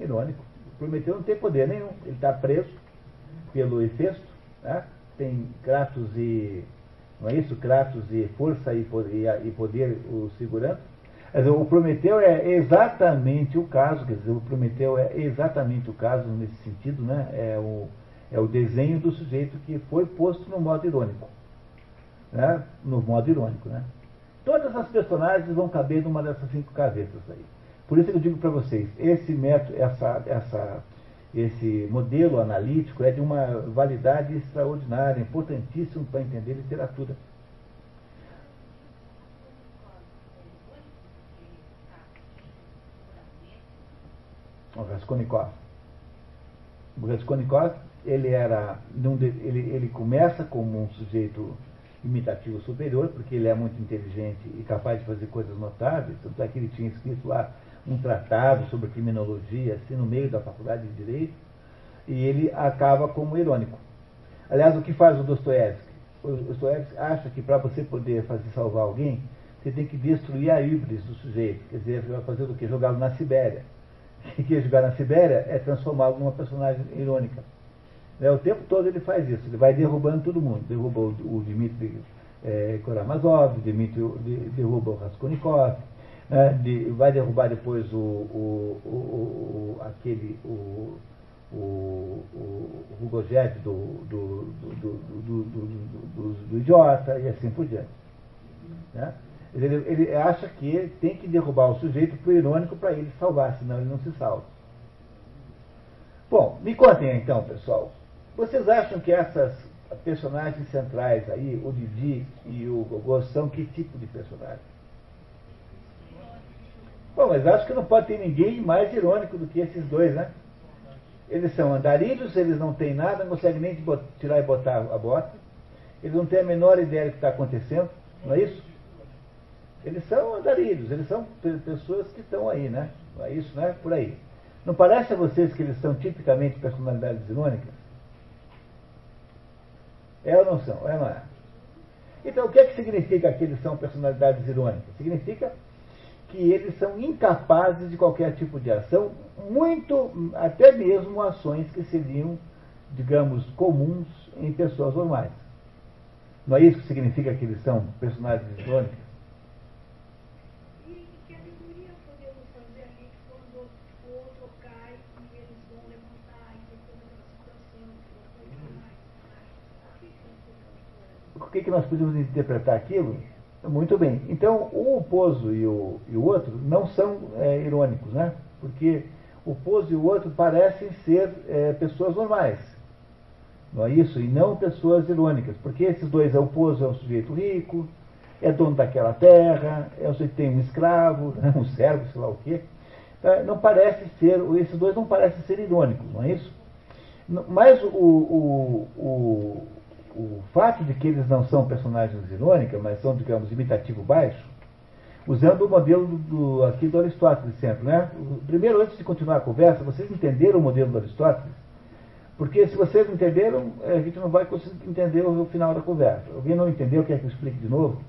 Irônico. Prometeu não tem poder nenhum. Ele está preso pelo Hefesto, né? tem Kratos e não é isso? Kratos e força e poder, o segurando. O Prometeu é exatamente o caso, quer dizer, o Prometeu é exatamente o caso nesse sentido, né? É o, é o desenho do sujeito que foi posto no modo irônico. Né? No modo irônico, né? Todas as personagens vão caber numa dessas cinco cabeças aí. Por isso eu digo para vocês, esse método, essa, essa esse modelo analítico é de uma validade extraordinária, importantíssimo para entender literatura. O Raskolnikov. O Raskolnikov, ele era, ele, ele começa como um sujeito imitativo superior, porque ele é muito inteligente e capaz de fazer coisas notáveis, tanto é que ele tinha escrito lá um tratado sobre criminologia, assim, no meio da faculdade de Direito, e ele acaba como irônico. Aliás, o que faz o Dostoiévski? O Dostoiévski acha que para você poder fazer salvar alguém, você tem que destruir a híbris do sujeito, quer dizer, fazer o que? Jogá-lo na Sibéria. E que jogar na Sibéria é transformá-lo numa personagem irônica. Né? O tempo todo ele faz isso, ele vai derrubando todo mundo. Derruba o, Dmitry é, Karamazov, Dmitry, derruba o Raskolnikov, né, de, vai derrubar depois o, o, o, o aquele, o, o, o Rugojet do, do, do, do, idiota e assim por diante. Né? Ele, ele acha que tem que derrubar o sujeito o irônico para ele salvar, senão ele não se salva. Bom, me contem então, pessoal. Vocês acham que essas personagens centrais aí, o Didi e o Gogô, são que tipo de personagem? Bom, mas acho que não pode ter ninguém mais irônico do que esses dois, né? Eles são andarilhos, eles não têm nada, não conseguem nem tirar e botar a bota. Eles não têm a menor ideia do que está acontecendo, não é isso? Eles são andarilhos, eles são pessoas que estão aí, né? É isso, né? Por aí. Não parece a vocês que eles são tipicamente personalidades irônicas? É ou não são? É ou não é? Então, o que é que significa que eles são personalidades irônicas? Significa que eles são incapazes de qualquer tipo de ação, muito, até mesmo ações que seriam, digamos, comuns em pessoas normais. Não é isso que significa que eles são personagens irônicos? E que alegoria podemos fazer ali quando o outro cai e eles vão levantar e tem toda aquela situação? O que, que nós podemos interpretar aquilo? Muito bem. Então, o Pozo e o, e o outro não são é, irônicos, né? Porque o Pozo e o outro parecem ser é, pessoas normais. Não é isso? E não pessoas irônicas. Porque esses dois, é o Pozo é um sujeito rico, é dono daquela terra, é um sujeito que tem um escravo, um servo, sei lá o quê. É, não parece ser, esses dois não parecem ser irônicos, não é isso? Mas o, o, o o fato de que eles não são personagens irônicos, mas são, digamos, imitativo baixo, usando o modelo do, aqui do Aristóteles sempre, né? Primeiro, antes de continuar a conversa, vocês entenderam o modelo do Aristóteles? Porque se vocês entenderam, a gente não vai conseguir entender o final da conversa. Alguém não entendeu, quer que eu explique de novo?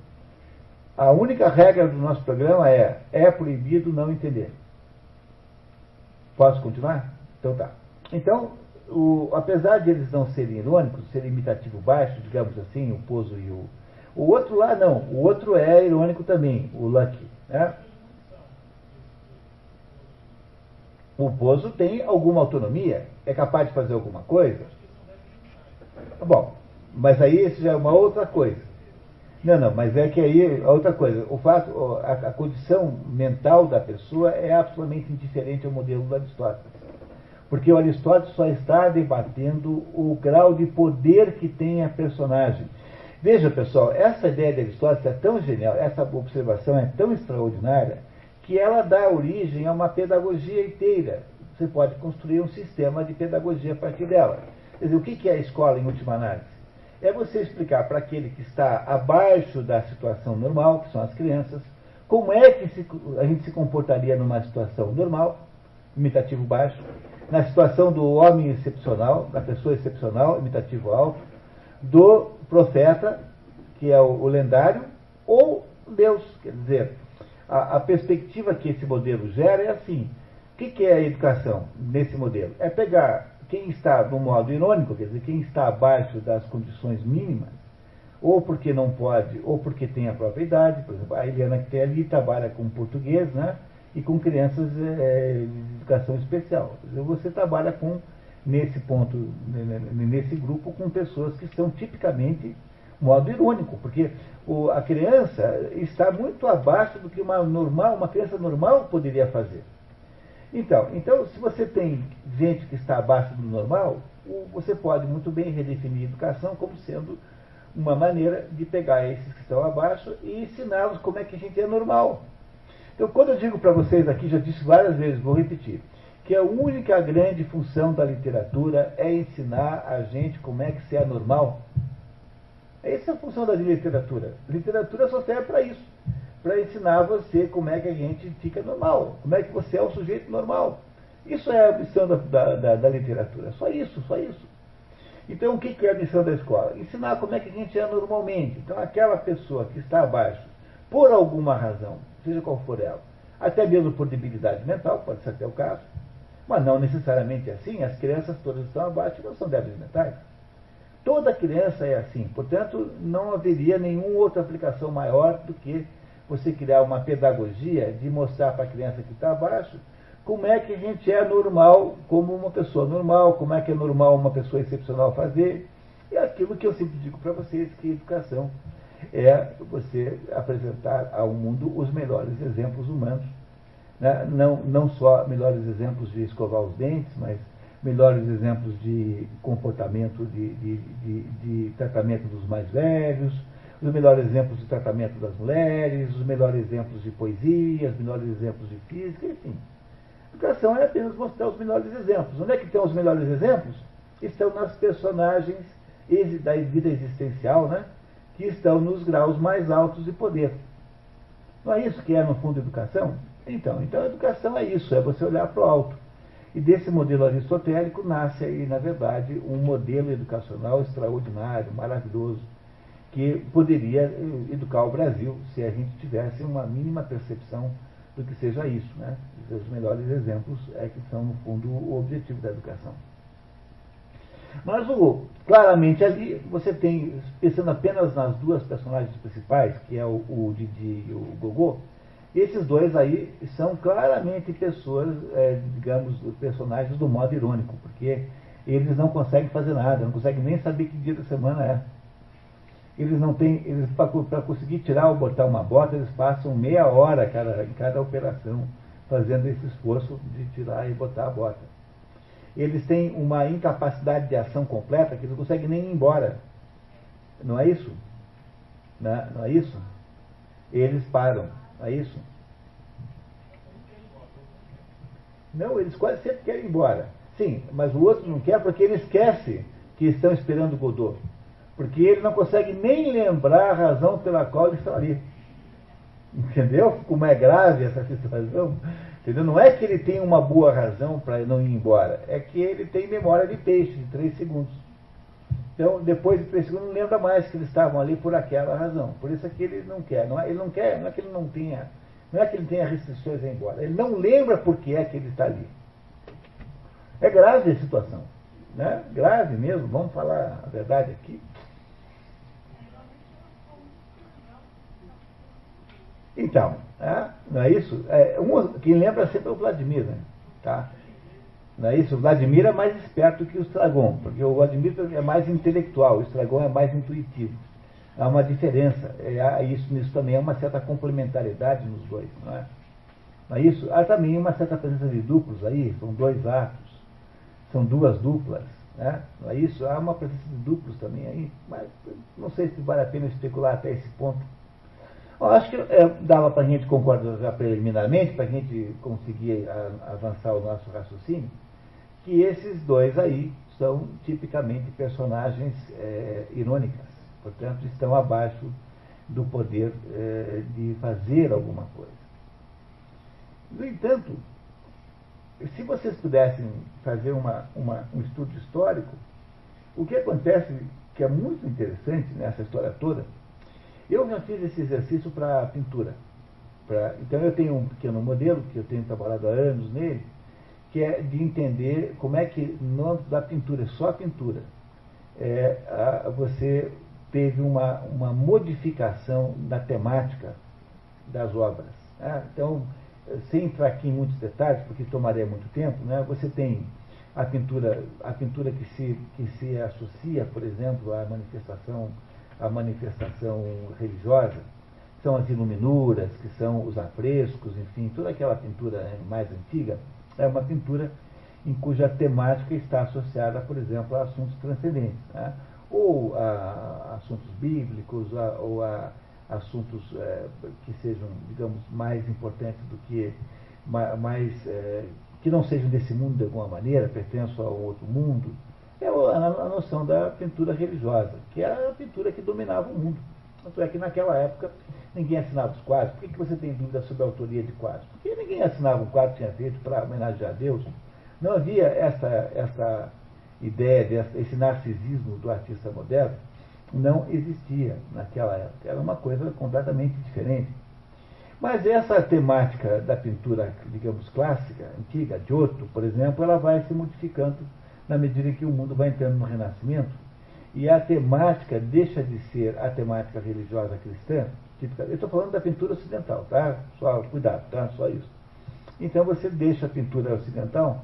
A única regra do nosso programa é, é proibido não entender. Posso continuar? Então tá. Então, o, apesar de eles não serem irônicos, serem imitativo baixo, digamos assim, o Pozo e o. O outro lá não, o outro é irônico também, o Lucky. Né? O Pozo tem alguma autonomia, é capaz de fazer alguma coisa. Bom, mas aí isso já é uma outra coisa. Não, não, mas é que aí outra coisa. O fato, a, a condição mental da pessoa é absolutamente indiferente ao modelo do Aristóteles. Porque o Aristóteles só está debatendo o grau de poder que tem a personagem. Veja, pessoal, essa ideia de Aristóteles é tão genial, essa observação é tão extraordinária, que ela dá origem a uma pedagogia inteira. Você pode construir um sistema de pedagogia a partir dela. Quer dizer, o que é a escola, em última análise? É você explicar para aquele que está abaixo da situação normal, que são as crianças, como é que a gente se comportaria numa situação normal, imitativo baixo, na situação do homem excepcional, da pessoa excepcional, imitativo alto, do profeta, que é o, o lendário, ou Deus. Quer dizer, a, a, perspectiva que esse modelo gera é assim. O que, que é a educação nesse modelo? É pegar quem está no modo irônico, quer dizer, quem está abaixo das condições mínimas, ou porque não pode, ou porque tem a própria idade, por exemplo, a Eliana que tem ali trabalha com português, né? E com crianças é, de educação especial. Você trabalha com, nesse ponto, nesse grupo, com pessoas que são tipicamente modo irônico, porque o, a criança está muito abaixo do que uma normal, uma criança normal poderia fazer. Então, então, se você tem gente que está abaixo do normal, você pode muito bem redefinir a educação como sendo uma maneira de pegar esses que estão abaixo e ensiná-los como é que a gente é normal. Então, quando eu digo para vocês aqui, já disse várias vezes, vou repetir, que a única grande função da literatura é ensinar a gente como é que se é normal. Essa é a função da literatura. Literatura só serve para isso, para ensinar você como é que a gente fica normal, como é que você é um sujeito normal. Isso é a missão da, da, da, da literatura, só isso, só isso. Então, o que é a missão da escola? Ensinar como é que a gente é normalmente. Então, aquela pessoa que está abaixo, por alguma razão, seja qual for ela. Até mesmo por debilidade mental, pode ser até o caso, mas não necessariamente assim. As crianças todas estão abaixo não são débeis mentais. Toda criança é assim, portanto, não haveria nenhuma outra aplicação maior do que você criar uma pedagogia de mostrar para a criança que está abaixo como é que a gente é normal como uma pessoa normal, como é que é normal uma pessoa excepcional fazer. E aquilo que eu sempre digo para vocês, que educação é você apresentar ao mundo os melhores exemplos humanos. Né? Não, não só melhores exemplos de escovar os dentes, mas melhores exemplos de comportamento, de, de, de, de tratamento dos mais velhos, os melhores exemplos de tratamento das mulheres, os melhores exemplos de poesia, os melhores exemplos de física, enfim. Educação é apenas mostrar os melhores exemplos. Onde é que estão os melhores exemplos? Estão nas personagens da vida existencial, né? Que estão nos graus mais altos de poder. Não é isso que é, no fundo, educação? Então, então a educação é isso, é você olhar para o alto. E desse modelo aristotélico nasce aí, na verdade, um modelo educacional extraordinário, maravilhoso, que poderia eh, educar o Brasil se a gente tivesse uma mínima percepção do que seja isso. Né? Os melhores exemplos é que são, no fundo, o objetivo da educação. Mas o, claramente ali você tem, pensando apenas nas duas personagens principais, que é o, o Didi e o Gogô, esses dois aí são claramente pessoas, é, digamos, personagens do modo irônico, porque eles não conseguem fazer nada, não conseguem nem saber que dia da semana é. Eles não têm, eles para conseguir tirar ou botar uma bota, eles passam meia hora cada, em cada operação, fazendo esse esforço de tirar e botar a bota eles têm uma incapacidade de ação completa que não conseguem nem ir embora. Não é isso? Não é, não é isso? Eles param. Não é isso? Não, eles quase sempre querem ir embora. Sim, mas o outro não quer porque ele esquece que estão esperando o Godot. Porque ele não consegue nem lembrar a razão pela qual eles estão ali. Entendeu? Como é grave essa situação? Entendeu? Não é que ele tem uma boa razão para não ir embora, é que ele tem memória de peixe, de três segundos. Então, depois de três segundos, não lembra mais que eles estavam ali por aquela razão. Por isso é que ele não quer. Não é, ele não quer, não é que ele não tenha, não é que ele tenha restrições a ir embora. Ele não lembra por que é que ele está ali. É grave a situação. Né? Grave mesmo, vamos falar a verdade aqui. Então, é, não é isso? É, um, quem lembra sempre é o Vladimir, né? tá? Não é isso? O Vladimir é mais esperto que o Stragon, porque o Vladimir é mais intelectual, o Stragon é mais intuitivo. Há uma diferença, é, isso, nisso também há uma certa complementaridade nos dois, não é? Não é isso? Há também uma certa presença de duplos aí, são dois atos, são duas duplas, né? não é isso? Há uma presença de duplos também aí, mas não sei se vale a pena especular até esse ponto. Eu acho que é, dava para a gente concordar preliminarmente, para a gente conseguir a, avançar o nosso raciocínio, que esses dois aí são tipicamente personagens é, irônicas, portanto estão abaixo do poder é, de fazer alguma coisa. No entanto, se vocês pudessem fazer uma, uma, um estudo histórico, o que acontece, que é muito interessante nessa história toda, eu já fiz esse exercício para pintura. Pra, então eu tenho um pequeno modelo, que eu tenho trabalhado há anos nele, que é de entender como é que no âmbito da pintura, só a pintura, é, a, você teve uma, uma modificação da temática das obras. Né? Então, sem entrar aqui em muitos detalhes, porque tomaria muito tempo, né? você tem a pintura, a pintura que se, que se associa, por exemplo, à manifestação a manifestação religiosa, são as iluminuras, que são os afrescos, enfim, toda aquela pintura mais antiga, é uma pintura em cuja temática está associada, por exemplo, a assuntos transcendentes, né? ou a, assuntos bíblicos, ou a assuntos é, que sejam, digamos, mais importantes do que mais é, que não sejam desse mundo de alguma maneira, pertençam a outro mundo, é a noção da pintura religiosa, que era a pintura que dominava o mundo. Tanto é que naquela época ninguém assinava os quadros. Por que, você tem dúvida sobre a autoria de quadros? Porque ninguém assinava um quadro que tinha feito para homenagear a Deus. Não havia essa, essa ideia, dessa, esse narcisismo do artista moderno, não existia naquela época. Era uma coisa completamente diferente. Mas essa temática da pintura, digamos, clássica, antiga, de Otto, por exemplo, ela vai se modificando na medida em que o mundo vai entrando no renascimento e a temática deixa de ser a temática religiosa cristã, típica. Eu estou falando da pintura ocidental, tá? Só cuidado, tá? Só isso. Então você deixa a pintura ocidental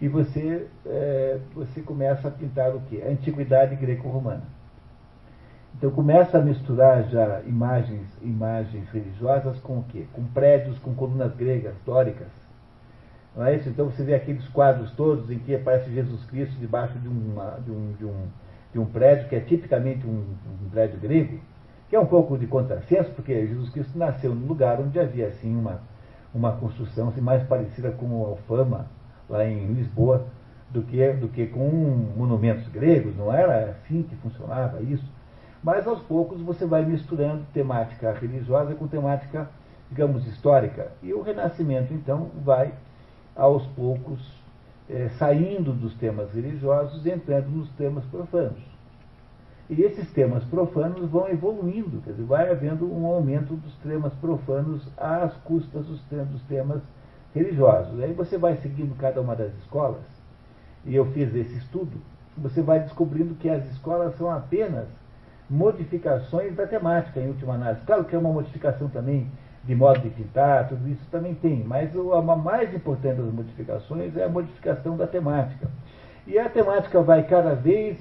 e você, é, você começa a pintar o quê? A antiguidade greco-romana. Então começa a misturar já imagens, imagens religiosas com o quê? Com prédios, com colunas gregas, dóricas não é isso? Então você vê aqueles quadros todos em que aparece Jesus Cristo debaixo de, uma, de, um, de, um, de um prédio que é tipicamente um, um prédio grego, que é um pouco de contrassenso, porque Jesus Cristo nasceu num lugar onde havia assim uma, uma construção assim, mais parecida com o Alfama, lá em Lisboa, do que, do que com monumentos gregos, não era assim que funcionava isso. Mas aos poucos você vai misturando temática religiosa com temática, digamos, histórica. E o Renascimento, então, vai aos poucos é, saindo dos temas religiosos, entrando nos temas profanos. E esses temas profanos vão evoluindo, quer dizer, vai havendo um aumento dos temas profanos às custas dos, temas religiosos. Aí você vai seguindo cada uma das escolas, e eu fiz esse estudo, você vai descobrindo que as escolas são apenas modificações da temática, em última análise. Claro que é uma modificação também de modo de pintar, tudo isso também tem, mas a mais importante das modificações é a modificação da temática. E a temática vai cada vez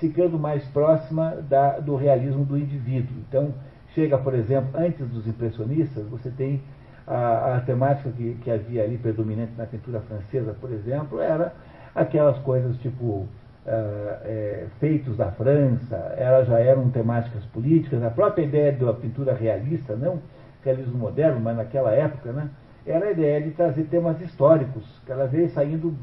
ficando mais próxima da, do realismo do indivíduo. Então, chega, por exemplo, antes dos impressionistas, você tem a, a temática que, que, havia ali predominante na pintura francesa, por exemplo, era aquelas coisas tipo uh, é, feitos da França, elas já eram temáticas políticas, a própria ideia da pintura realista, não realismo moderno, mas naquela época, né, era a ideia de trazer temas históricos, cada vez saindo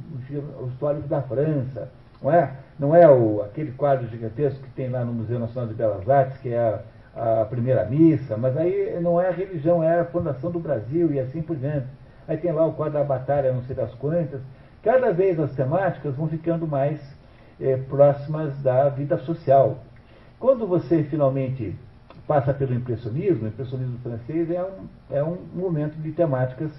o histórico da França, não é? Não é o, aquele quadro gigantesco que tem lá no Museu Nacional de Belas Artes, que é a, a primeira missa, mas aí não é a religião, é a fundação do Brasil e assim por diante. Aí tem lá o quadro da batalha, não sei das quantas. Cada vez as temáticas vão ficando mais é, próximas da vida social. Quando você finalmente passa pelo impressionismo, o impressionismo francês é um, é um momento de temáticas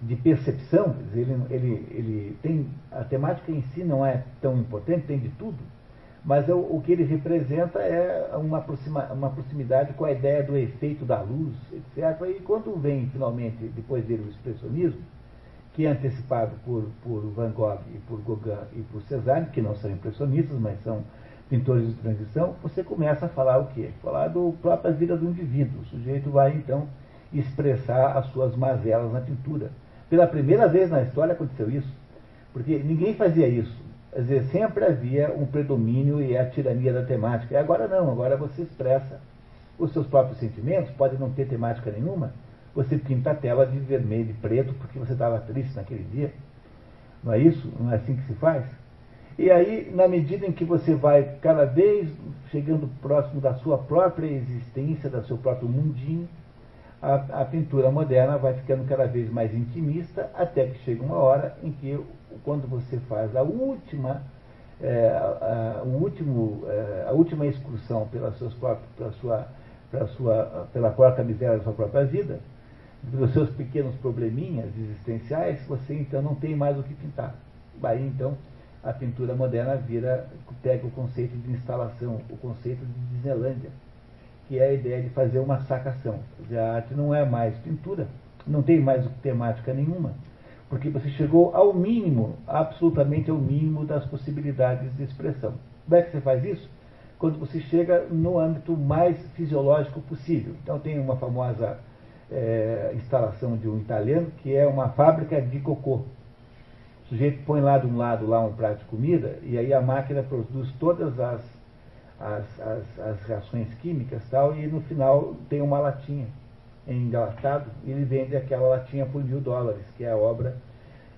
de percepção, ele, ele, ele tem, a temática em si não é tão importante, tem de tudo, mas o, o que ele representa é uma, aproxima, uma proximidade com a ideia do efeito da luz, etc. E quando vem finalmente, depois dele, o expressionismo, que é antecipado por, por Van Gogh e por Gauguin e por Cézanne, que não são impressionistas, mas são pintores de transição, você começa a falar o quê? Falar do própria vida do indivíduo. O sujeito vai, então, expressar as suas mazelas na pintura. Pela primeira vez na história aconteceu isso, porque ninguém fazia isso. Quer dizer, sempre havia um predomínio e a tirania da temática. E agora não, agora você expressa os seus próprios sentimentos, pode não ter temática nenhuma, você pinta a tela de vermelho e preto porque você estava triste naquele dia. Não é isso? Não é assim que se faz? E aí, na medida em que você vai cada vez chegando próximo da sua própria existência, do seu próprio mundinho, a, a, pintura moderna vai ficando cada vez mais intimista, até que chega uma hora em que, quando você faz a última, é, a, a, o último, é, a última excursão pelas suas próprias, pela, sua, pela, sua, pela própria miséria da sua própria vida, pelos seus pequenos probleminhas existenciais, você então não tem mais o que pintar. Aí então a pintura moderna vira, pega o conceito de instalação, o conceito de Disneylândia, que é a ideia de fazer uma sacação. A arte não é mais pintura, não tem mais temática nenhuma, porque você chegou ao mínimo, absolutamente ao mínimo das possibilidades de expressão. Como é que você faz isso? Quando você chega no âmbito mais fisiológico possível. Então tem uma famosa é, instalação de um italiano que é uma fábrica de cocô o sujeito põe lá de um lado lá um prato de comida e aí a máquina produz todas as, as, as, as reações químicas tal, e no final tem uma latinha engalatado e ele vende aquela latinha por mil dólares, que é a obra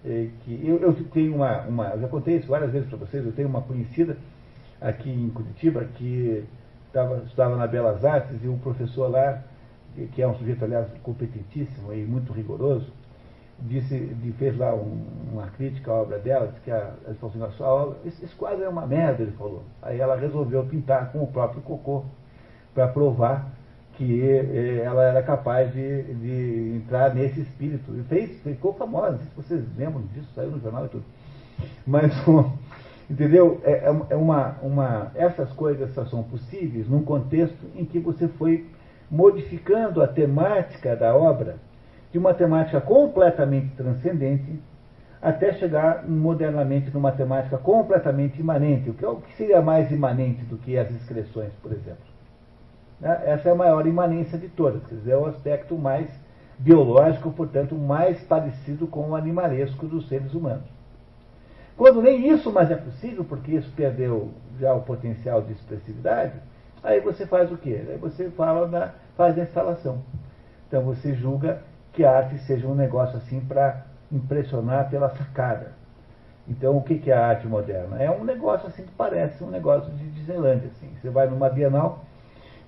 eh, que eu, eu tenho uma, uma, eu já contei isso várias vezes para vocês, eu tenho uma conhecida aqui em Curitiba que tava, estava na Belas Artes e um professor lá, que é um sujeito, aliás, competentíssimo e muito rigoroso, disse, fez lá um, uma crítica à obra dela, disse que a, ela falou assim, obra, esse, esse, quadro é uma merda, ele falou. Aí ela resolveu pintar com o próprio cocô, para provar que eh, ela era capaz de, de, entrar nesse espírito. E fez, ficou famosa, se vocês lembram disso, saiu no jornal e tudo. Mas, entendeu? É, é, é uma, uma, essas coisas só são possíveis num contexto em que você foi modificando a temática da obra de uma temática completamente transcendente até chegar modernamente numa temática completamente imanente. O que, é o que seria mais imanente do que as inscrições, por exemplo? Né? Essa é a maior imanência de todas, quer dizer, é o aspecto mais biológico, portanto, mais parecido com o animalesco dos seres humanos. Quando nem isso mais é possível, porque isso perdeu já o potencial de expressividade, aí você faz o quê? Aí você fala da, faz a instalação. Então você julga que a arte seja um negócio assim para impressionar pela sacada. Então, o que é a arte moderna? É um negócio assim que parece um negócio de Disneylandia. Assim. Você vai numa Bienal,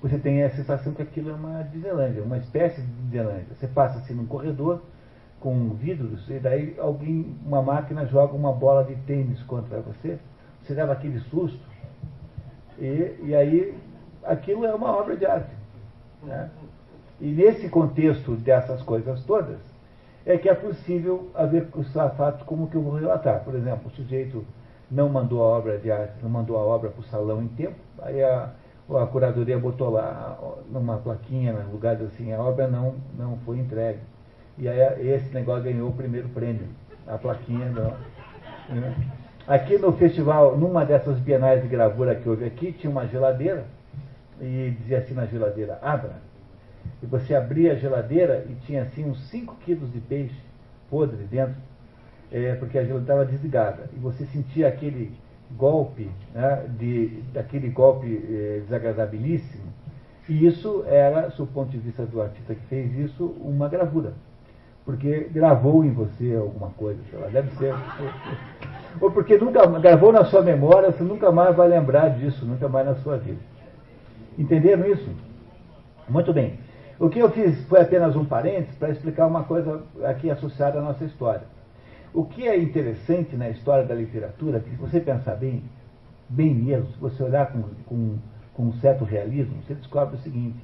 você tem a sensação que aquilo é uma Disneylandia, uma espécie de Disneylandia. Você passa assim num corredor, com vidros, e daí alguém, uma máquina joga uma bola de tênis contra você, você leva aquele susto, e, e aí aquilo é uma obra de arte. Né? E nesse contexto dessas coisas todas, é que é possível haver os fatos como que eu vou relatar. Por exemplo, o sujeito não mandou a obra de arte, não mandou a obra para o salão em tempo, aí a, a curadoria botou lá numa plaquinha, no lugar assim, a obra não, não foi entregue. E aí esse negócio ganhou o primeiro prêmio, a plaquinha. Não, né? Aqui no festival, numa dessas bienais de gravura que houve aqui, tinha uma geladeira, e dizia assim na geladeira, abra. E você abria a geladeira e tinha assim uns 5 quilos de peixe podre dentro, é, porque a geladeira estava desligada. E você sentia aquele golpe, né, de, daquele golpe é, desagradabilíssimo. E isso era, do ponto de vista do artista que fez isso, uma gravura. Porque gravou em você alguma coisa, sei lá, deve ser. Ou porque nunca gravou na sua memória, você nunca mais vai lembrar disso, nunca mais na sua vida. Entenderam isso? Muito bem. O que eu fiz foi apenas um parênteses para explicar uma coisa aqui associada à nossa história. O que é interessante na história da literatura, que se você pensar bem, bem mesmo, se você olhar com, com, com um certo realismo, você descobre o seguinte,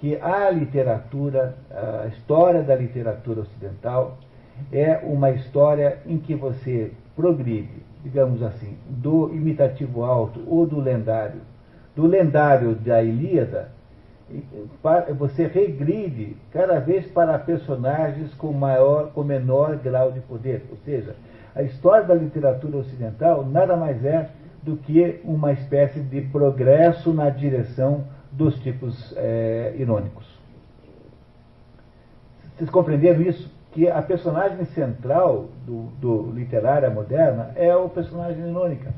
que a literatura, a história da literatura ocidental, é uma história em que você progride, digamos assim, do imitativo alto ou do lendário, do lendário da Ilíada você regride cada vez para personagens com maior, com menor grau de poder. Ou seja, a história da literatura ocidental nada mais é do que uma espécie de progresso na direção dos tipos é, irônicos. Vocês compreenderam isso? Que a personagem central do, do literária moderna é o personagem irônica.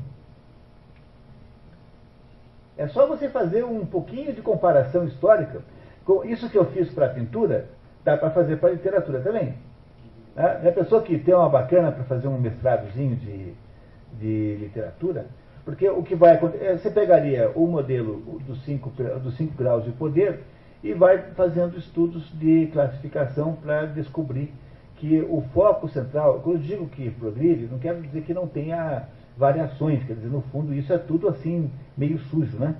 É só você fazer um pouquinho de comparação histórica. Com isso que eu fiz para a pintura, dá para fazer para a literatura também. Né? A pessoa que tem uma bacana para fazer um mestradozinho de, de literatura, porque o que vai acontecer, é, você pegaria o modelo dos cinco, dos cinco graus de poder e vai fazendo estudos de classificação para descobrir que o foco central, quando eu digo que progride, não quero dizer que não tenha variações, quer dizer, no fundo isso é tudo assim, meio sujo, né?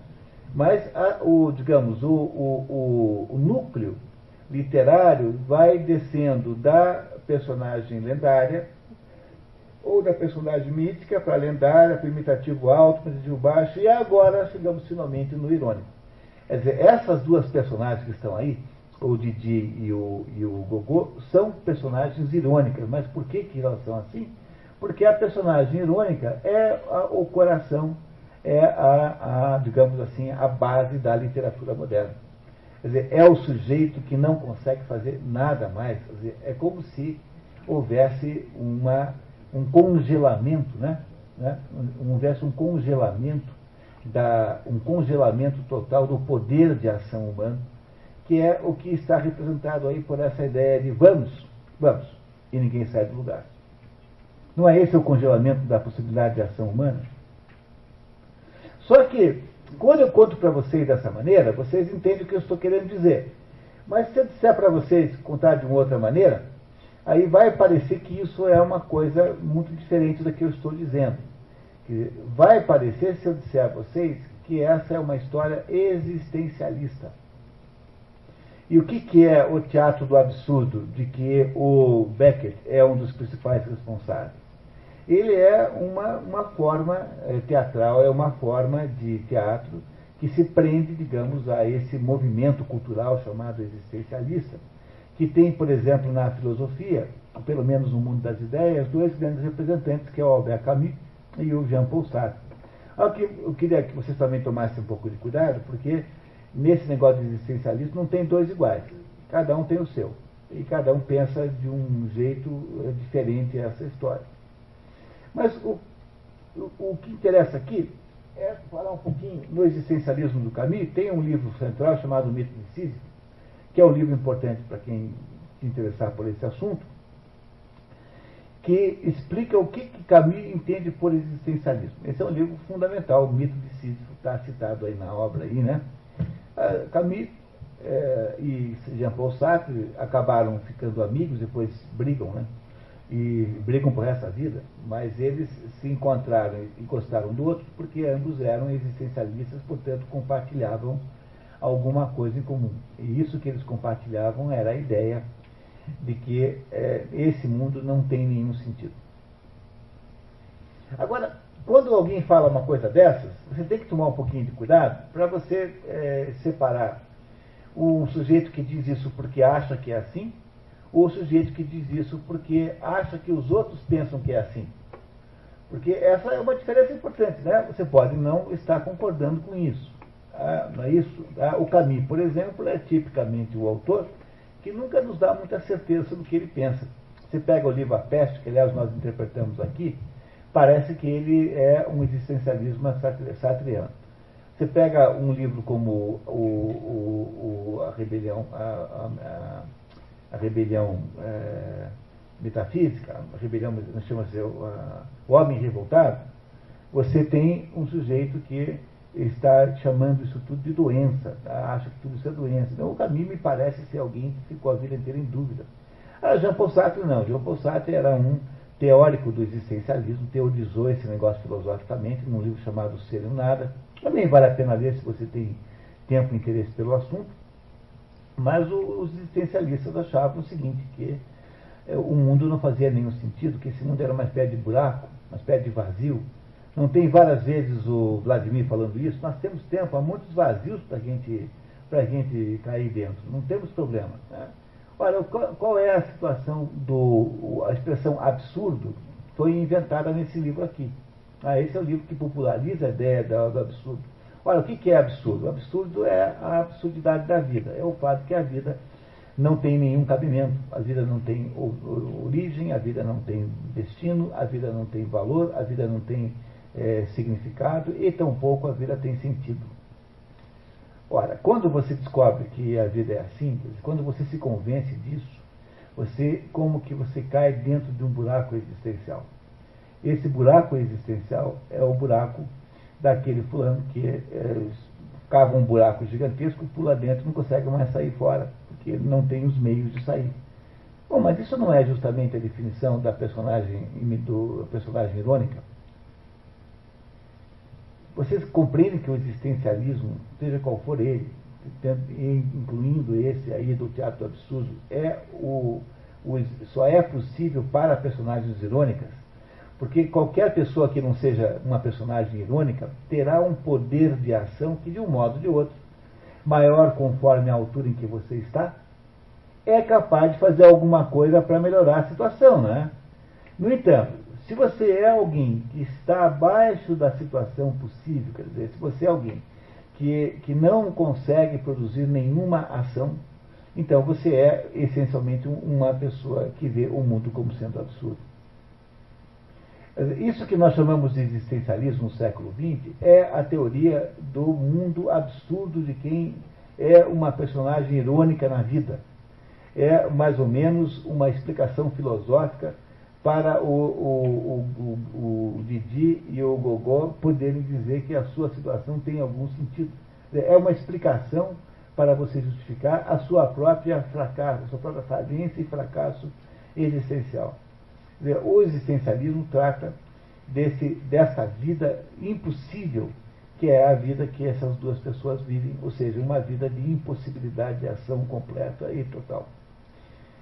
Mas, a, o, digamos, o, o, o, núcleo literário vai descendo da personagem lendária ou da personagem mítica para lendária, para imitativo alto, imitativo baixo, e agora chegamos finalmente no irônico. Quer dizer, essas duas personagens que estão aí, o Didi e o, e o Gogô, são personagens irônicas. Mas por que, que elas são assim? Porque a personagem irônica é a, o coração, é a, a, digamos assim, a base da literatura moderna. Quer dizer, é o sujeito que não consegue fazer nada mais. Quer dizer, é como se houvesse uma, um congelamento, né? né? houvesse um congelamento, da, um congelamento total do poder de ação humana, que é o que está representado aí por essa ideia de vamos, vamos, e ninguém sai do lugar. Não é esse o congelamento da possibilidade de ação humana? Só que, quando eu conto para vocês dessa maneira, vocês entendem o que eu estou querendo dizer. Mas se eu disser para vocês contar de uma outra maneira, aí vai parecer que isso é uma coisa muito diferente da que eu estou dizendo. Vai parecer, se eu disser a vocês, que essa é uma história existencialista. E o que, que é o teatro do absurdo, de que o Beckett é um dos principais responsáveis? Ele é uma, uma forma é, teatral, é uma forma de teatro que se prende, digamos, a esse movimento cultural chamado existencialista, que tem, por exemplo, na filosofia, pelo menos no mundo das ideias, dois grandes representantes, que é o Albert Camus e o Jean-Paul Sartre. Eu queria que vocês também tomassem um pouco de cuidado, porque nesse negócio de existencialismo não tem dois iguais. Cada um tem o seu. E cada um pensa de um jeito é, diferente essa história. Mas o, o, o que interessa aqui é falar um pouquinho no existencialismo do Camus. Tem um livro central chamado Mito de Sísifo, que é um livro importante para quem se interessar por esse assunto, que explica o que, que Camus entende por existencialismo. Esse é um livro fundamental, o Mito de Sísifo, está citado aí na obra, aí, né? Ah, Camus é, e Jean-Paul Sartre acabaram ficando amigos, depois brigam, né? E brigam por essa vida, mas eles se encontraram e gostaram do outro porque ambos eram existencialistas, portanto compartilhavam alguma coisa em comum. E isso que eles compartilhavam era a ideia de que é, esse mundo não tem nenhum sentido. Agora, quando alguém fala uma coisa dessas, você tem que tomar um pouquinho de cuidado para você é, separar o sujeito que diz isso porque acha que é assim, o sujeito que diz isso porque acha que os outros pensam que é assim. Porque essa é uma diferença importante, né? Você pode não estar concordando com isso. Ah, não é isso? Ah, o Camus, por exemplo, é tipicamente o autor que nunca nos dá muita certeza sobre o que ele pensa. Você pega o livro A Peste, que aliás nós interpretamos aqui, parece que ele é um existencialismo sartriano. Você pega um livro como o, o, o a Rebelião, a, a Rebelião é, Metafísica, a Rebelião, chama-se o Homem Revoltado, você tem um sujeito que está chamando isso tudo de doença, tá? acha que tudo isso é doença. Então, o Camus me parece ser alguém que ficou a vida inteira em dúvida. Ah, Jean Paul Sartre não. Jean Paul Sartre era um teórico do existencialismo, teorizou esse negócio filosoficamente num livro chamado Ser e Nada. Também vale a pena ler se você tem tempo e interesse pelo assunto. Mas os existencialistas achavam o seguinte, que é, o mundo não fazia nenhum sentido, que esse mundo era uma espécie de buraco, uma espécie de vazio. Não tem várias vezes o Vladimir falando isso, nós temos tempo, há muitos vazios para gente, a gente cair dentro, não temos problema. Né? Olha, qual, qual, é a situação do. a expressão absurdo foi inventada nesse livro aqui. Ah, esse é o livro que populariza a ideia do absurdo. Olha, o que é absurdo? O absurdo é a absurdidade da vida. É o fato que a vida não tem nenhum cabimento. A vida não tem origem, a vida não tem destino, a vida não tem valor, a vida não tem é, significado e tampouco a vida tem sentido. Ora, quando você descobre que a vida é assim, quando você se convence disso, você como que você cai dentro de um buraco existencial. Esse buraco existencial é o buraco daquele fulano que é, cava um buraco gigantesco, pula dentro não consegue mais sair fora, porque não tem os meios de sair. Bom, mas isso não é justamente a definição da personagem, do personagem irônica? Vocês compreendem que o existencialismo, seja qual for ele, incluindo esse aí do teatro absurdo, é o, o, só é possível para personagens irônicas, porque qualquer pessoa que não seja uma personagem irônica terá um poder de ação que, de um modo ou de outro, maior conforme a altura em que você está, é capaz de fazer alguma coisa para melhorar a situação, né? No entanto, se você é alguém que está abaixo da situação possível, quer dizer, se você é alguém que, que não consegue produzir nenhuma ação, então você é essencialmente uma pessoa que vê o mundo como sendo absurdo. Isso que nós chamamos de existencialismo no século XX é a teoria do mundo absurdo de quem é uma personagem irônica na vida. É mais ou menos uma explicação filosófica para o, o, o, o, Didi e o Gogó poderem dizer que a sua situação tem algum sentido. É uma explicação para você justificar a sua própria fracasso, a sua própria falência e fracasso existencial. O existencialismo trata desse, dessa vida impossível que é a vida que essas duas pessoas vivem, ou seja, uma vida de impossibilidade de ação completa e total.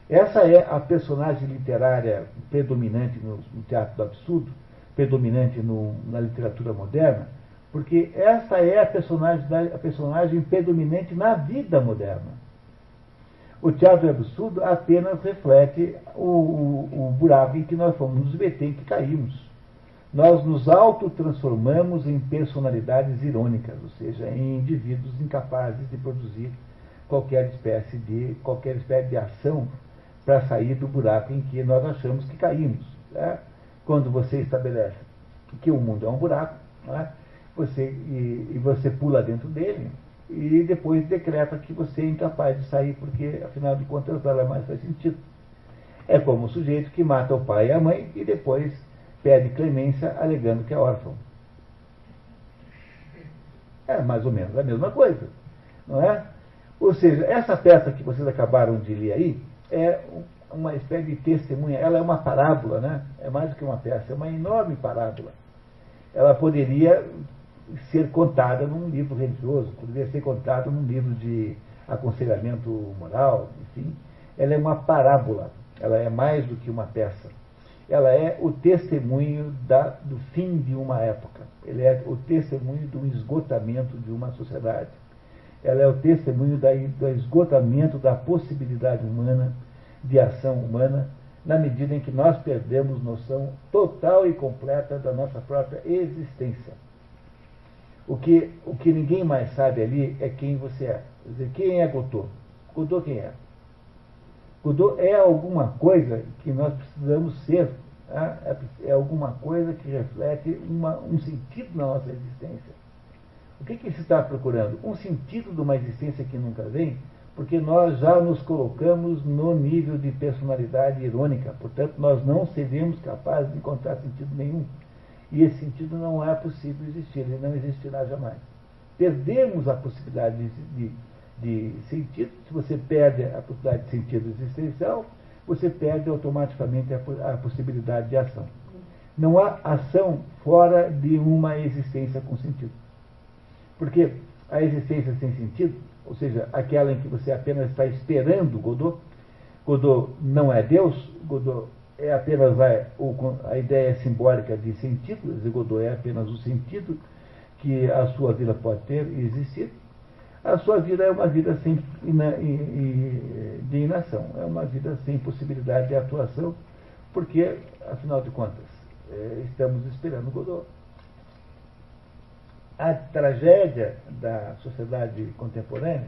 Essa é a personagem literária predominante no, no teatro do absurdo, predominante no, na literatura moderna, porque essa é a personagem, a personagem predominante na vida moderna. O teatro do absurdo apenas reflete o, o, o buraco em que nós fomos nos meter, em que caímos. Nós nos autotransformamos em personalidades irônicas, ou seja, em indivíduos incapazes de produzir qualquer espécie de, qualquer espécie de ação para sair do buraco em que nós achamos que caímos. Né? Quando você estabelece que o mundo é um buraco, né? você, e, e, você pula dentro dele e depois decreta que você é incapaz de sair, porque afinal de contas nada mais faz sentido. É como o sujeito que mata o pai e a mãe e depois pede clemência alegando que é órfão. É mais ou menos a mesma coisa, não é? Ou seja, essa peça que vocês acabaram de ler aí é uma espécie de testemunha, ela é uma parábola, né? É mais do que uma peça, é uma enorme parábola. Ela poderia ser contada num livro religioso, poderia ser contada num livro de aconselhamento moral, enfim. Ela é uma parábola, ela é mais do que uma peça. Ela é o testemunho da, do fim de uma época. Ela é o testemunho do esgotamento de uma sociedade. Ela é o testemunho da, do esgotamento da possibilidade humana de ação humana, na medida em que nós perdemos noção total e completa da nossa própria existência. O que, o que ninguém mais sabe ali é quem você é. Quer dizer, quem é Godot? Godot quem é? Godot é alguma coisa que nós precisamos ser. Tá? É, é alguma coisa que reflete uma, um sentido na nossa existência. O que, que se está procurando? Um sentido de uma existência que nunca vem, porque nós já nos colocamos no nível de personalidade irônica, portanto, nós não seríamos capazes de encontrar sentido nenhum. E esse sentido não é possível existir, ele não existirá jamais. Perdemos a possibilidade de, de, de sentido, se você perde a possibilidade de sentido existencial, você perde automaticamente a, a possibilidade de ação. Não há ação fora de uma existência com sentido. Porque a existência sem sentido ou seja, aquela em que você apenas está esperando Godot. Godot não é Deus, Godot é apenas a, a ideia simbólica de sentido, Godot é apenas o sentido que a sua vida pode ter e existir. A sua vida é uma vida sem ina, de inação, é uma vida sem possibilidade de atuação, porque, afinal de contas, é, estamos esperando Godot a tragédia da sociedade contemporânea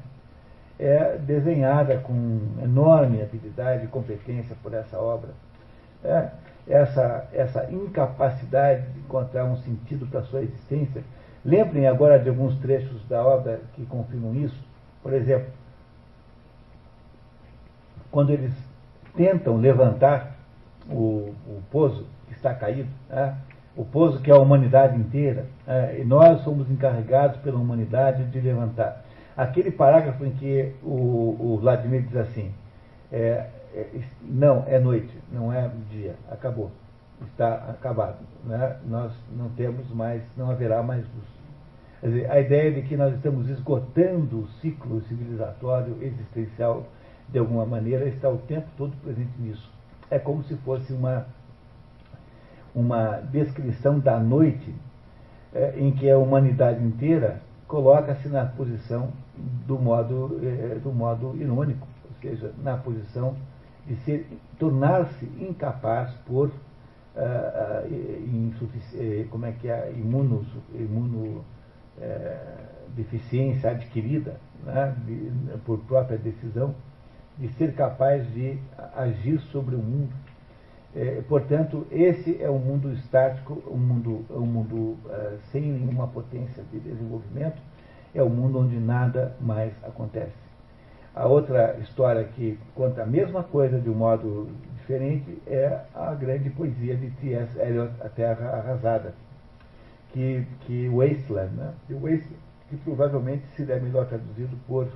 é desenhada com enorme habilidade e competência por essa obra. É, essa, essa incapacidade de encontrar um sentido para a sua existência. Lembrem agora de alguns trechos da obra que confirmam isso. Por exemplo, quando eles tentam levantar o, o pouso que está caído, né? o pouso que é a humanidade inteira, é, e nós somos encarregados pela humanidade de levantar. Aquele parágrafo em que o, o Vladimir diz assim, é, não, é noite, não é dia, acabou, está acabado. Né? Nós não temos mais, não haverá mais luz. Quer dizer, a ideia de que nós estamos esgotando o ciclo civilizatório existencial de alguma maneira está o tempo todo presente nisso. É como se fosse uma uma descrição da noite é, em que a humanidade inteira coloca-se na posição do modo, é, do modo irônico, ou seja, na posição de ser tornar-se incapaz por uh, uh, como é que é? Imuno, imuno deficiência adquirida né, de, por própria decisão de ser capaz de agir sobre o mundo. É, portanto, esse é um mundo estático, um mundo, um mundo uh, sem nenhuma potência de desenvolvimento, é um mundo onde nada mais acontece. A outra história que conta a mesma coisa de um modo diferente é a grande poesia de T.S. Eliot, A Terra Arrasada, que, que Wasteland, né? Wasteland, que provavelmente seria melhor traduzido por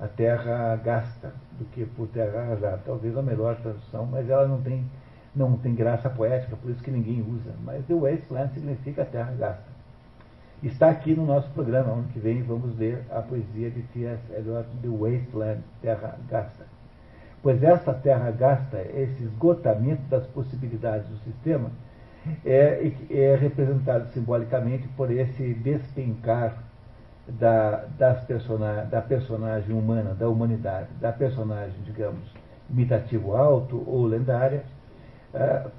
A Terra Gasta do que por Terra Arrasada. Talvez a melhor tradução, mas ela não tem não tem graça poética, por isso que ninguém usa. Mas The Wasteland significa terra gasta. Está aqui no nosso programa, ano que vem vamos ler a poesia de T.S. Eliot, The Wasteland, Terra Gasta. Pois essa terra gasta, esse esgotamento das possibilidades do sistema, é, é representado simbolicamente por esse despencar da, persona, da personagem humana, da humanidade, da personagem, digamos, imitativo alto ou lendária,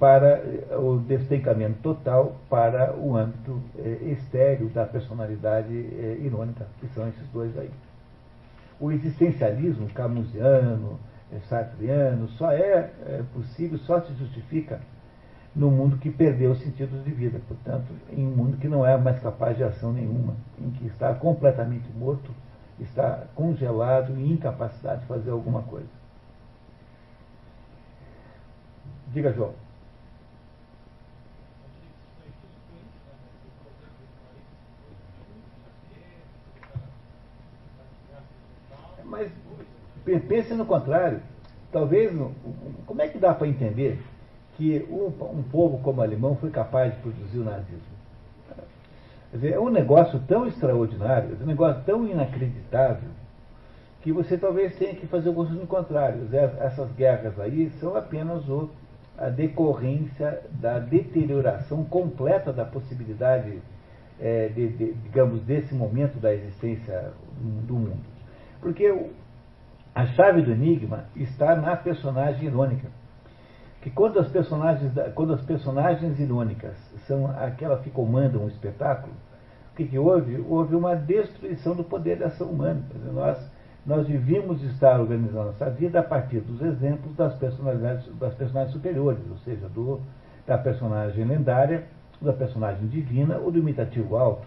para o despencamento total para o âmbito eh, estéreo da personalidade eh, irônica, que são esses dois aí. O existencialismo camusiano, sartriano, só é possível, só se justifica no mundo que perdeu os sentidos de vida, portanto, em um mundo que não é mais capaz de ação nenhuma, em que está completamente morto, está congelado e incapacidade de fazer alguma coisa. Diga, João. Mas Pense no contrário. Talvez, como é que dá para entender que um, um, povo como o alemão foi capaz de produzir o nazismo? É um negócio tão extraordinário, é um negócio tão inacreditável, que você talvez tenha que fazer alguns contrários. Essas guerras aí são apenas o, a decorrência da deterioração completa da possibilidade, é, de, de, digamos, desse momento da existência do mundo. Porque a chave do enigma está na personagem irônica. Que quando as personagens, quando as personagens irônicas são aquelas que comandam o espetáculo, o que, que houve? Houve uma destruição do poder da ação humana. Nós nós devíamos estar organizando nossa vida a partir dos exemplos das personalidades, das personagens superiores, ou seja, do, da personagem lendária, da personagem divina ou do imitativo alto.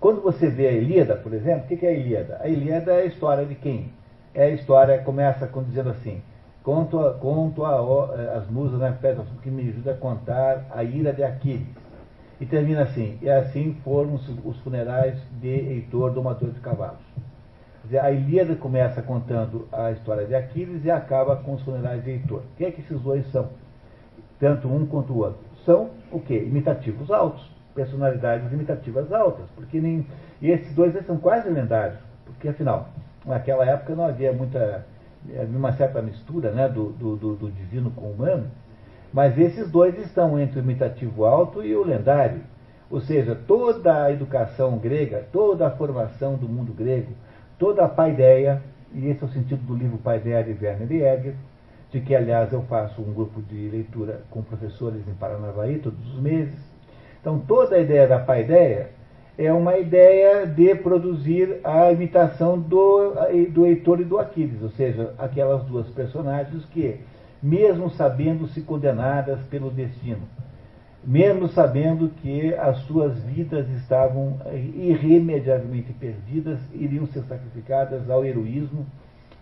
Quando você vê a Ilíada, por exemplo, o que é a Ilíada? A Ilíada é a história de quem? É a história, começa dizendo assim, conto, conto a, eh, as musas né, que me ajuda a contar a ira de Aquiles. E termina assim, e assim foram os funerais de Heitor, domador de cavalos a Ilíada começa contando a história de Aquiles e acaba com os funerais de Heitor. O que é que esses dois são? Tanto um quanto o outro. São o quê? Imitativos altos. Personalidades imitativas altas. Porque nem, e esses dois são quase lendários. Porque, afinal, naquela época não havia muita. Havia uma certa mistura né, do, do, do divino com o humano. Mas esses dois estão entre o imitativo alto e o lendário. Ou seja, toda a educação grega, toda a formação do mundo grego, toda a paideia, e esse é o sentido do livro Paideia de Werner Egger, de que, aliás, eu faço um grupo de leitura com professores em Paranavaí todos os meses. Então, toda a ideia da paideia é uma ideia de produzir a imitação do, do Heitor e do Aquiles, ou seja, aquelas duas personagens que, mesmo sabendo se condenadas pelo destino, mesmo sabendo que as suas vidas estavam irremediavelmente perdidas, iriam ser sacrificadas ao heroísmo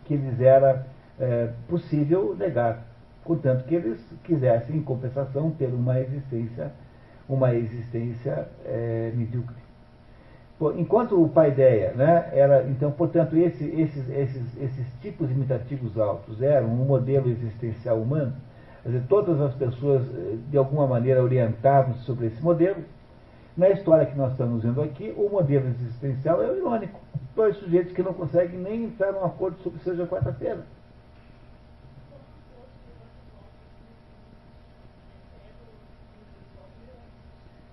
que lhes era é, possível negar, contanto que eles quisessem, em compensação, ter uma existência, uma existência é, medíocre. Enquanto o paideia, né, era, então, portanto, esse, esses, esses, esses tipos imitativos altos eram um modelo existencial humano, Quer dizer, todas as pessoas, eh, de alguma maneira, orientavam-se sobre esse modelo. Na história que nós estamos vendo aqui, o modelo existencial é o irônico. Dois sujeitos que não conseguem nem entrar num acordo sobre seja quarta-feira.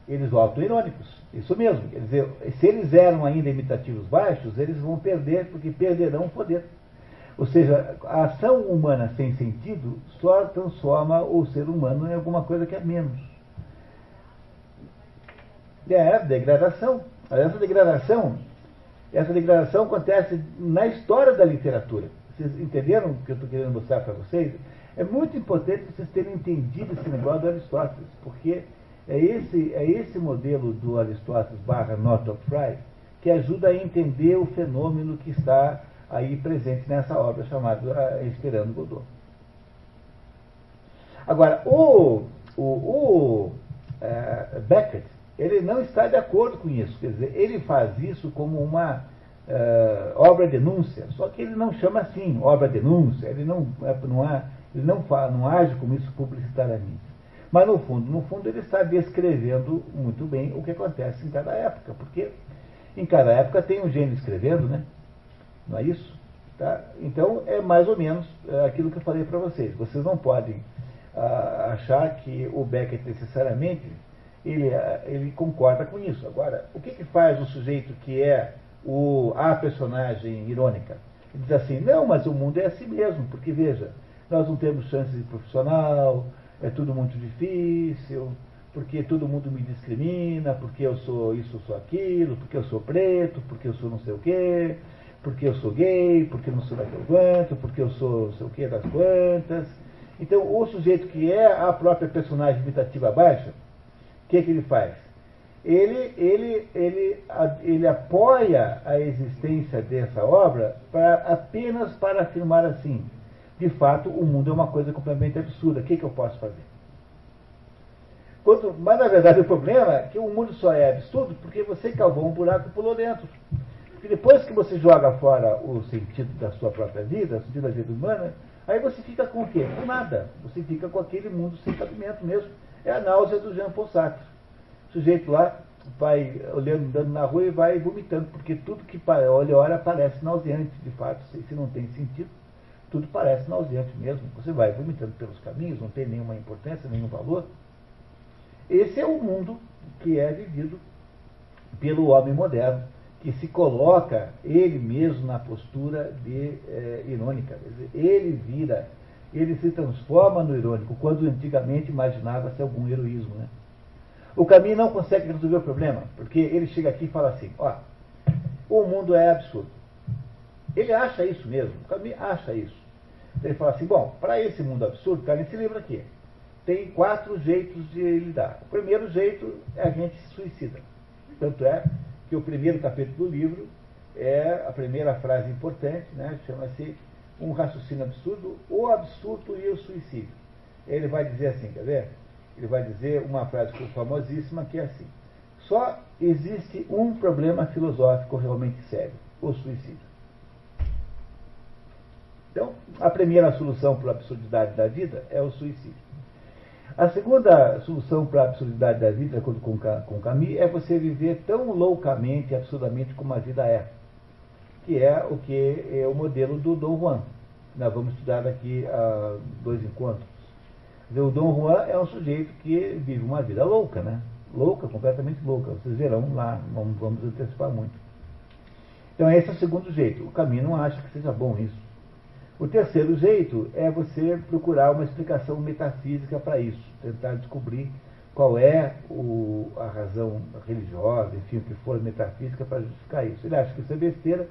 Eles voltam irônicos. Isso mesmo. Quer dizer, se eles eram ainda imitativos baixos, eles vão perder, porque perderão o poder. Ou seja, a ação humana sem sentido só transforma o ser humano em alguma coisa que é menos. É, degradação. Essa degradação, essa degradação acontece na história da literatura. Vocês entenderam o que eu estou querendo mostrar para vocês? É muito importante vocês terem entendido esse negócio do Aristóteles, porque é esse, é esse modelo do Aristóteles barra Northrop Frye que ajuda a entender o fenômeno que está aí presente nessa obra chamada Esperando Godot. Agora, o, o, o é, Beckett, ele não está de acordo com isso, quer dizer, ele faz isso como uma é, obra denúncia, só que ele não chama assim, obra denúncia, ele não, é, não, há, ele não, fala, não age como isso publicitariamente. Mas no fundo, no fundo ele está descrevendo muito bem o que acontece em cada época, porque em cada época tem um gênio escrevendo, né? Não é isso? Tá? Então, é mais ou menos é, aquilo que eu falei para vocês. Vocês não podem ah, achar que o Beckett necessariamente ele, ah, ele concorda com isso. Agora, o que, que faz o sujeito que é o, a personagem irônica? Ele diz assim, não, mas o mundo é assim mesmo, porque veja, nós não temos chances de profissional, é tudo muito difícil, porque todo mundo me discrimina, porque eu sou isso, eu sou aquilo, porque eu sou preto, porque eu sou não sei o quê, porque eu sou gay, porque eu não sou daquele quanto, porque eu sou sei o que das quantas. Então, o sujeito que é a própria personagem imitativa baixa, o que, que ele faz? Ele, ele, ele, ele apoia a existência dessa obra pra, apenas para afirmar assim: de fato, o mundo é uma coisa completamente absurda, o que, que eu posso fazer? Quando, mas, na verdade, o problema é que o mundo só é absurdo porque você cavou um buraco e pulou dentro. Porque depois que você joga fora o sentido da sua própria vida, o sentido da vida humana, aí você fica com o quê? Com nada. Você fica com aquele mundo sem cabimento mesmo. É a náusea do Jean Paul Sartre. O sujeito lá vai olhando, andando na rua e vai vomitando, porque tudo que olha ora parece nauseante, de fato, se não tem sentido, tudo parece nauseante mesmo. Você vai vomitando pelos caminhos, não tem nenhuma importância, nenhum valor. Esse é o mundo que é vivido pelo homem moderno, que se coloca ele mesmo na postura de é, irônica. Ele vira, ele se transforma no irônico, quando antigamente imaginava-se algum heroísmo. Né? O caminho não consegue resolver o problema, porque ele chega aqui e fala assim, ó, o mundo é absurdo. Ele acha isso mesmo, o caminho acha isso. Ele fala assim, bom, para esse mundo absurdo, está nesse livro aqui, tem quatro jeitos de lidar. O primeiro jeito é a gente se suicida. Tanto é que o primeiro capítulo do livro é a primeira frase importante, né, chama-se Um raciocínio absurdo, o absurdo e o suicídio. Ele vai dizer assim, quer ver? ele vai dizer uma frase famosíssima que é assim: só existe um problema filosófico realmente sério, o suicídio. Então, a primeira solução para a absurdidade da vida é o suicídio. A segunda solução para a absurdidade da vida, de acordo com, com Camus, é você viver tão loucamente, absurdamente como a vida é, que é o que é o modelo do Dom Juan. Nós vamos estudar daqui a dois encontros. O Dom Juan é um sujeito que vive uma vida louca, né? Louca, completamente louca. Vocês verão lá, não vamos antecipar muito. Então esse é o segundo jeito. O caminho não acha que seja bom isso. O terceiro jeito é você procurar uma explicação metafísica para isso, tentar descobrir qual é o, a razão religiosa, enfim, o que for metafísica para justificar isso. Ele acha que isso é besteira,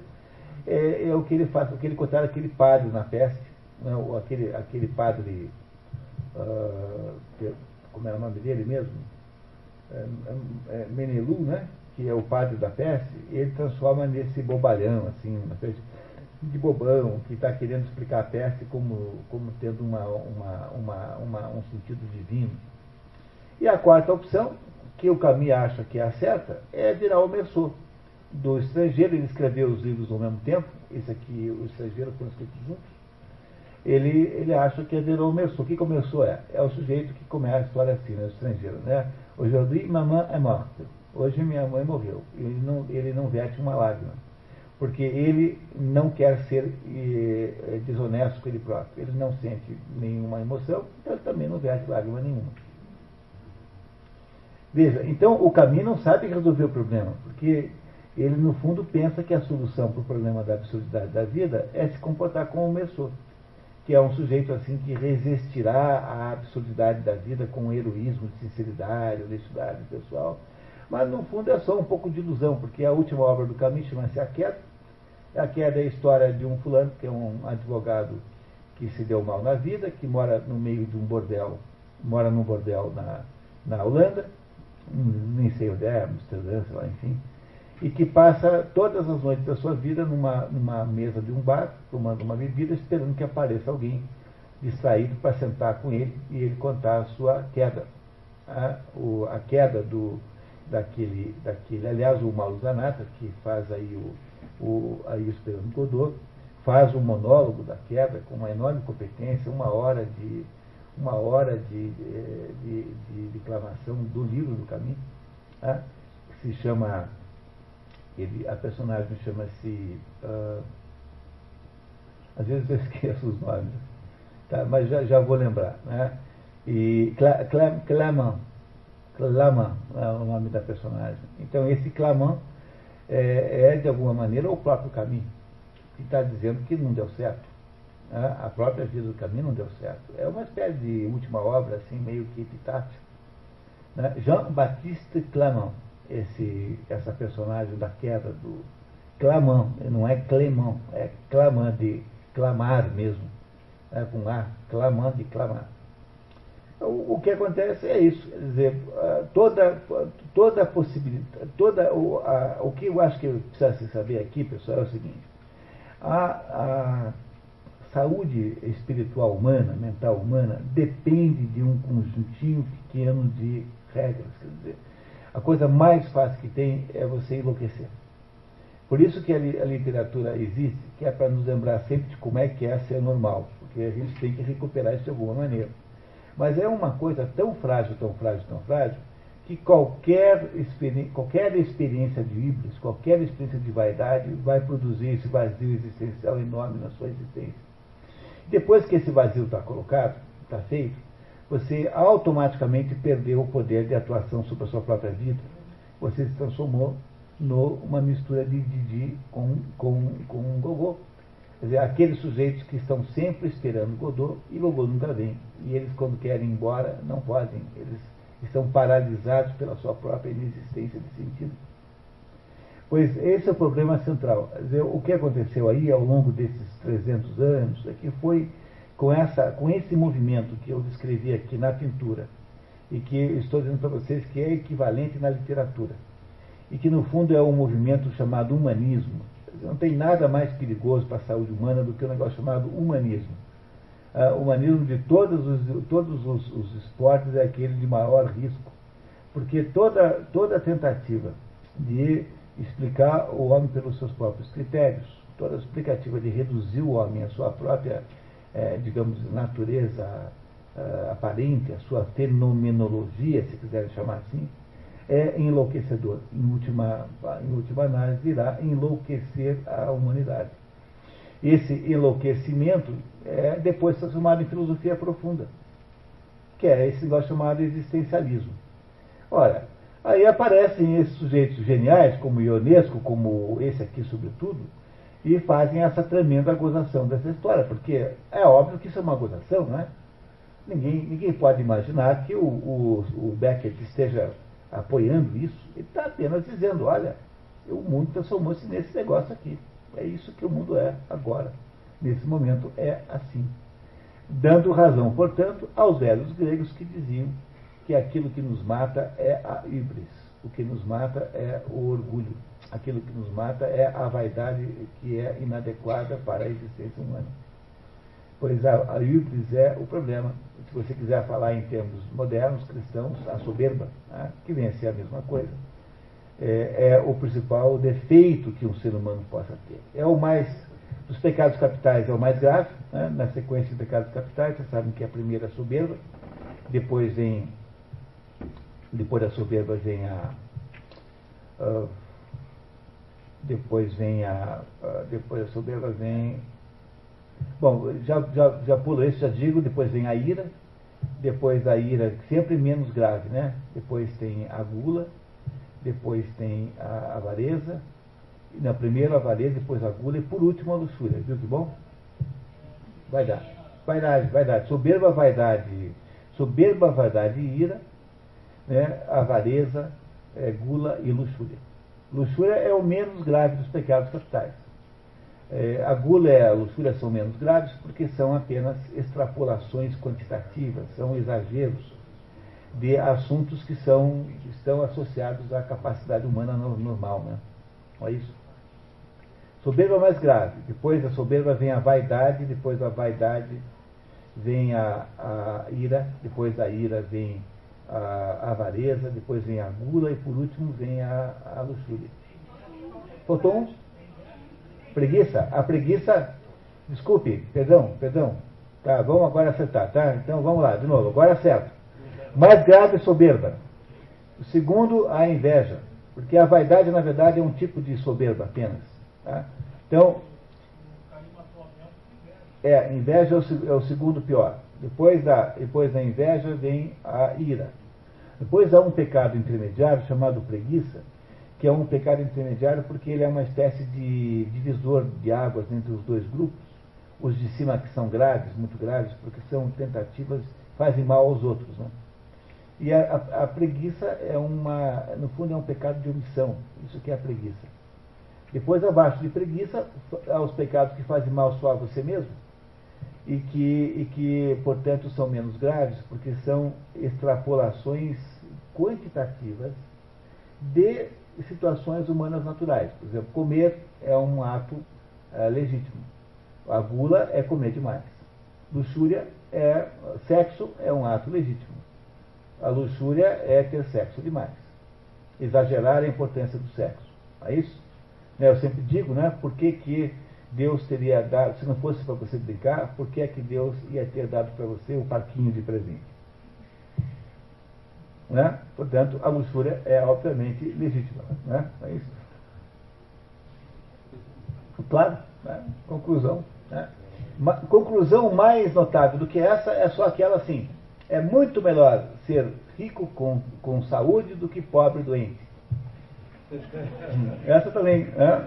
é, é o que ele faz, o que ele contar aquele padre na peste, né, aquele, aquele padre uh, como era o nome dele mesmo? É, é, é, Menelu, né? que é o padre da peste, ele transforma nesse bobalhão, assim, uma espécie bobão, que está querendo explicar a peste como, como tendo uma, uma, uma, uma, um sentido divino. E a quarta opção, que o Camus acha que é a certa, é virar o Merceau. Do estrangeiro, ele escreveu os livros ao mesmo tempo, esse aqui, o estrangeiro, foram escritos juntos ele, ele acha que é virou começou. O que começou é? É o sujeito que começa a história assim, né, estrangeiro, né? Aujourd'hui, mamãe é morta. Hoje minha mãe morreu. Ele não, ele não verte uma lágrima. Porque ele não quer ser eh, desonesto com ele próprio. Ele não sente nenhuma emoção, então ele também não verte lágrima nenhuma. Veja, então o caminho não sabe resolver o problema, porque ele, no fundo, pensa que a solução para o problema da absurdidade da vida é se comportar como o Messor que é um sujeito assim que resistirá à absurdidade da vida com heroísmo, de sinceridade, honestidade pessoal. Mas no fundo é só um pouco de ilusão, porque a última obra do Camus chama-se A Queda. A Queda é a história de um fulano, que é um advogado que se deu mal na vida, que mora no meio de um bordel, mora num bordel na, na Holanda, nem sei onde é, Amsterdã, sei lá, enfim e que passa todas as noites da sua vida numa, numa mesa de um bar, tomando uma bebida, esperando que apareça alguém distraído para sentar com ele e ele contar a sua queda. A, o, a queda do, daquele, daquele, aliás, o Mauro Zanata, que faz aí o, o, aí o Esperando Godot, faz o monólogo da queda com uma enorme competência, uma hora de, uma hora de, de, de, de declamação do livro do caminho, que se chama ele, a personagem chama-se. Uh, às vezes eu esqueço os nomes, tá? mas já, já vou lembrar. Né? E Clement, Clement é o nome da personagem. Então, esse Clamant é, é, de alguma maneira, o próprio caminho, que está dizendo que não deu certo. Né? A própria vida do caminho não deu certo. É uma espécie de última obra, assim, meio que epitáfio. Né? Jean-Baptiste Clamant esse, essa personagem da queda do Clamão, não é Clemão, é Clamã de clamar mesmo, é, com A, Clamã de clamar. O, que acontece é isso, quer dizer, toda, toda a possibilidade, toda o, a, o que eu acho que precisa se saber aqui, pessoal, é o seguinte, a, a saúde espiritual humana, mental humana, depende de um conjuntinho pequeno de regras, quer dizer, a coisa mais fácil que tem é você enlouquecer. Por isso que a literatura existe, que é para nos lembrar sempre de como é que é ser normal, porque a gente tem que recuperar isso de alguma maneira. Mas é uma coisa tão frágil, tão frágil, tão frágil, que qualquer, experi qualquer experiência de híbridos, qualquer experiência de vaidade vai produzir esse vazio existencial enorme na sua existência. Depois que esse vazio está colocado, está feito, você automaticamente perdeu o poder de atuação sobre a sua própria vida. Você se transformou numa mistura de Didi com, com, com um Gogô. Quer dizer, aqueles sujeitos que estão sempre esperando Godot e Gogô nunca vem. E eles, quando querem ir embora, não podem. Eles estão paralisados pela sua própria inexistência de sentido. Pois esse é o problema central. Dizer, o que aconteceu aí ao longo desses 300 anos é que foi com, essa, com esse movimento que eu descrevi aqui na pintura e que estou dizendo para vocês que é equivalente na literatura e que no fundo é um movimento chamado humanismo. Não tem nada mais perigoso para a saúde humana do que um negócio chamado humanismo. Uh, o humanismo de todos, os, todos os, os, esportes é aquele de maior risco, porque toda, toda tentativa de explicar o homem pelos seus próprios critérios, toda explicativa de reduzir o homem à sua própria, eh, digamos, natureza uh, aparente, a sua fenomenologia, se quiserem chamar assim, é enlouquecedor. Em última, em última análise, irá enlouquecer a humanidade. Esse enlouquecimento é depois transformado em filosofia profunda, que é esse negócio chamado existencialismo. Ora, aí aparecem esses sujeitos geniais, como Ionesco, como esse aqui, sobretudo, e fazem essa tremenda gozação dessa história, porque é óbvio que isso é uma gozação, não é? Ninguém, ninguém pode imaginar que o, o, o Beckett esteja apoiando isso, ele está apenas dizendo, olha, o mundo transformou-se nesse negócio aqui. É isso que o mundo é agora. Nesse momento é assim. Dando razão, portanto, aos velhos gregos que diziam que aquilo que nos mata é a híbris, o que nos mata é o orgulho, aquilo que nos mata é a vaidade que é inadequada para a existência humana. Pois a, a é o problema se você quiser falar em termos modernos, cristãos, a soberba, né, que vem a ser a mesma coisa, é, é, o principal defeito que um ser humano possa ter. É o mais, dos pecados capitais é o mais grave, né, na sequência de pecados capitais, vocês sabem que a primeira é a soberba, depois vem, depois da soberba vem a, uh, depois vem a, uh, depois da soberba vem Bom, já, já, já pulo esse, já digo, depois vem a ira, depois da ira, sempre menos grave, né? Depois tem a gula, depois tem a avareza, não, primeiro a avareza, depois a gula e por último a luxúria. Viu que bom? Vai dar. Vaidade, vaidade. Soberba, vaidade. Soberba, vaidade e ira, né? avareza, é, gula e luxúria. Luxúria é o menos grave dos pecados capitais. É, a gula e a luxúria são menos graves porque são apenas extrapolações quantitativas, são exageros de assuntos que são, estão associados à capacidade humana normal. Né? Não é isso? Soberba mais grave. Depois da soberba vem a vaidade, depois da vaidade vem a, a ira, depois da ira vem a avareza, depois vem a gula e por último vem a, a luxúria. Faltou um? Preguiça? A preguiça. Desculpe, perdão, perdão. Tá, vamos agora acertar, tá? Então vamos lá, de novo, agora acerta. Mais grave soberba. O segundo, a inveja. Porque a vaidade, na verdade, é um tipo de soberba apenas. Tá? Então, é, inveja é o, é o, segundo pior. Depois da, depois da inveja vem a ira. Depois há um pecado intermediário chamado preguiça, que é um pecado intermediário porque ele é uma espécie de divisor de águas entre os dois grupos. Os de cima que são graves, muito graves, porque são tentativas, fazem mal aos outros. Né? E a, a, a, preguiça é uma, no fundo, é um pecado de omissão. Isso que é a preguiça. Depois, abaixo de preguiça, há os pecados que fazem mal só a você mesmo e que, e que, portanto, são menos graves, porque são extrapolações quantitativas de situações humanas naturais. Por exemplo, comer é um ato é, legítimo. A gula é comer demais. Luxúria é. Sexo é um ato legítimo. A luxúria é ter sexo demais. Exagerar a importância do sexo. É isso? Né, eu sempre digo, né? Por que, que Deus teria dado, se não fosse para você brincar, por que é que Deus ia ter dado para você o parquinho de presente? Né? Portanto, a luxúria é obviamente legítima. Né? É isso. Claro, né? conclusão. Né? Conclusão mais notável do que essa é só aquela assim: é muito melhor ser rico com, com saúde do que pobre doente. Essa também, né?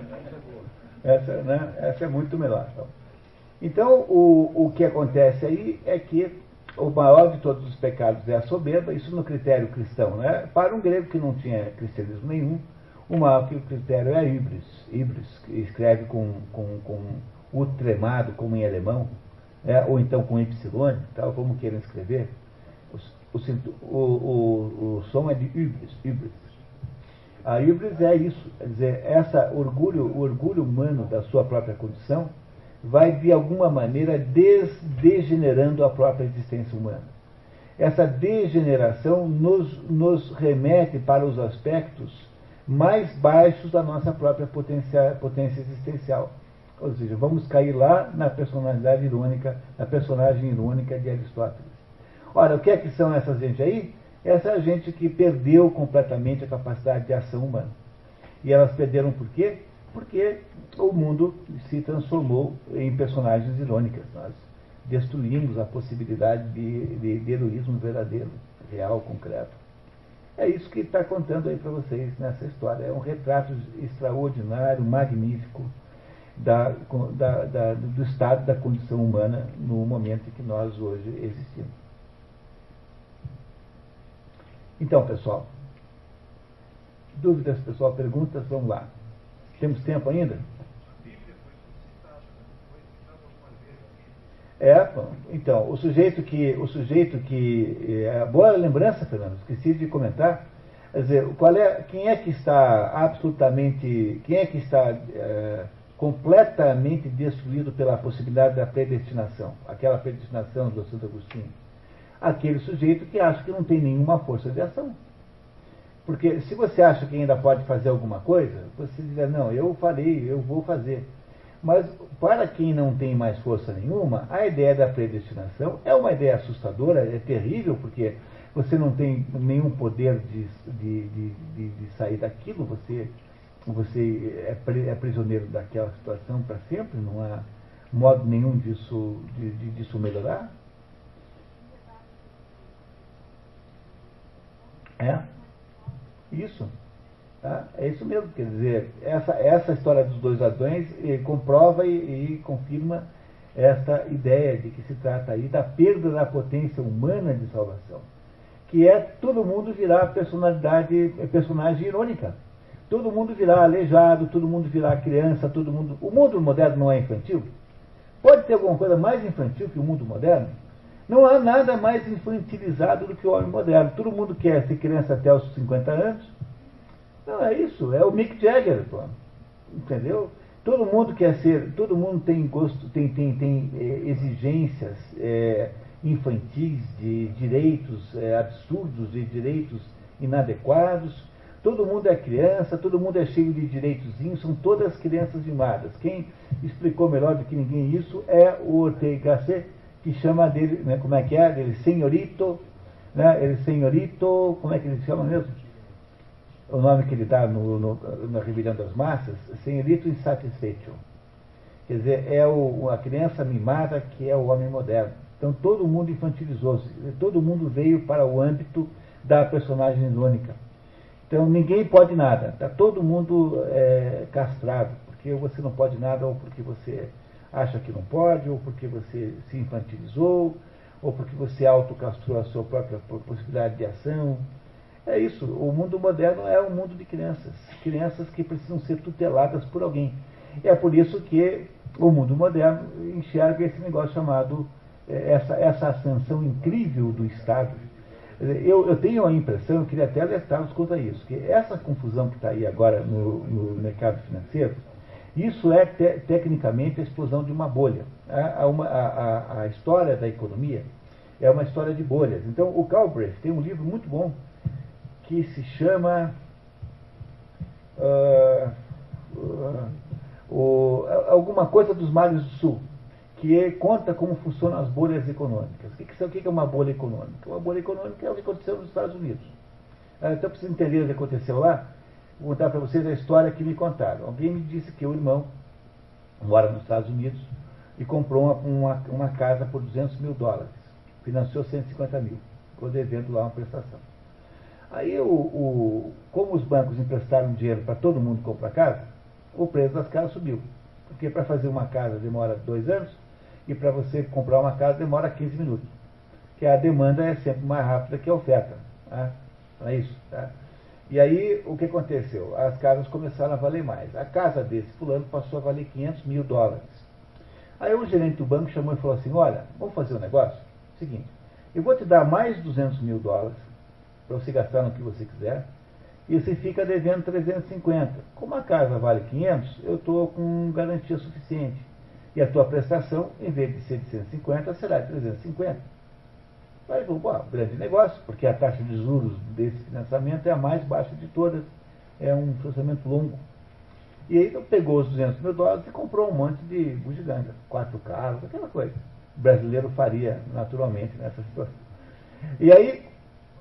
Essa, né? Essa é muito melhor. Então, então o, o que acontece aí é que o maior de todos os pecados é a soberba, isso no critério cristão. Né? Para um grego que não tinha cristianismo nenhum, o maior critério é a híbris. Híbris, que escreve com, com, com o tremado, como em alemão, né? ou então com Y, tal, como queiram escrever. O, o, o, o som é de híbris, híbris. A híbris é isso, quer dizer, essa orgulho, o orgulho humano da sua própria condição vai de alguma maneira degenerando a própria existência humana. Essa degeneração nos, nos remete para os aspectos mais baixos da nossa própria potência, potência existencial. Ou seja, vamos cair lá na personalidade irônica, na personagem irônica de Aristóteles. Ora, o que é que são essas gente aí? Essa gente que perdeu completamente a capacidade de ação humana. E elas perderam por quê? Porque o mundo se transformou em personagens irônicas. Nós destruímos a possibilidade de, de, de heroísmo verdadeiro, real, concreto. É isso que está contando aí para vocês nessa história. É um retrato extraordinário, magnífico da, da, da, do estado da condição humana no momento em que nós hoje existimos. Então, pessoal, dúvidas, pessoal, perguntas, vamos lá. Temos tempo ainda? É, então, o sujeito que, o sujeito que, é, boa lembrança, Fernando, esqueci de comentar, quer dizer, qual é, quem é que está absolutamente, quem é que está é, completamente destruído pela possibilidade da predestinação, aquela predestinação do Santo Agostinho? Aquele sujeito que acha que não tem nenhuma força de ação. Porque se você acha que ainda pode fazer alguma coisa, você diz, não, eu falei, eu vou fazer. Mas para quem não tem mais força nenhuma, a ideia da predestinação é uma ideia assustadora, é terrível, porque você não tem nenhum poder de, de, de, de sair daquilo, você, você é, é, prisioneiro daquela situação para sempre, não há modo nenhum disso, de, disso melhorar. É? Isso. Tá? É isso mesmo, quer dizer, essa, essa história dos dois ladrões comprova e, e, confirma essa ideia de que se trata aí da perda da potência humana de salvação, que é todo mundo virar personalidade, personagem irônica. Todo mundo virar aleijado, todo mundo virar criança, todo mundo. O mundo moderno não é infantil? Pode ter alguma coisa mais infantil que o mundo moderno? Não há nada mais infantilizado do que o homem moderno. Todo mundo quer ser criança até os 50 anos. Não, é isso. É o Mick Jagger, pô. Entendeu? Todo mundo quer ser, todo mundo tem gosto, tem, tem, tem é, exigências é, infantis de direitos é, absurdos, de direitos inadequados. Todo mundo é criança, todo mundo é cheio de direitozinhos, são todas crianças mimadas. Quem explicou melhor do que ninguém isso é o Ortega Gasset, que chama dele, né, como é que é? Dele senhorito, né, ele senhorito, como é que ele chama mesmo? O nome que ele dá no, no, na Rebelião das Massas, senhorito insatisfeito. Quer dizer, é o, a criança mimada que é o homem moderno. Então todo mundo infantilizou-se, todo mundo veio para o âmbito da personagem irônica. Então ninguém pode nada, está todo mundo é, castrado, porque você não pode nada ou porque você acha que não pode, ou porque você se infantilizou, ou porque você autocastrou a sua própria possibilidade de ação. É isso, o mundo moderno é um mundo de crianças, crianças que precisam ser tuteladas por alguém. É por isso que o mundo moderno enxerga esse negócio chamado, é, essa, essa ascensão incrível do Estado. Eu, eu tenho a impressão, eu queria até alertá-los contra isso, que essa confusão que está aí agora no, no mercado financeiro, isso é, te, tecnicamente, a explosão de uma bolha. A, a, a, a, história da economia é uma história de bolhas. Então, o Galbraith tem um livro muito bom que se chama uh, uh, o, alguma coisa dos mares do sul, que é, conta como funcionam as bolhas econômicas. O que, que, o que é uma bolha econômica? Uma bolha econômica é o que aconteceu nos Estados Unidos. Uh, então, para vocês entenderem o que aconteceu lá, vou contar para vocês a história que me contaram. Alguém me disse que o irmão mora nos Estados Unidos e comprou uma, uma, uma casa por 200 mil dólares. Financiou 150 mil. Ficou devendo lá uma prestação. Aí, o, o, como os bancos emprestaram dinheiro para todo mundo comprar casa, o preço das casas subiu. Porque para fazer uma casa demora dois anos e para você comprar uma casa demora 15 minutos. Que a demanda é sempre mais rápida que a oferta. Tá? É isso? Tá? E aí, o que aconteceu? As casas começaram a valer mais. A casa desse fulano passou a valer 500 mil dólares. Aí o gerente do banco chamou e falou assim, olha, vamos fazer um negócio? Seguinte, eu vou te dar mais 200 mil dólares para você gastar no que você quiser, e você fica devendo 350. Como a casa vale 500, eu estou com garantia suficiente. E a tua prestação, em vez de ser de 150, será de 350. Aí pô, grande negócio, porque a taxa de juros desse financiamento é a mais baixa de todas. É um financiamento longo. E aí então, pegou os 200 mil dólares e comprou um monte de bugiganga, quatro carros, aquela coisa. O brasileiro faria naturalmente nessa situação. E aí,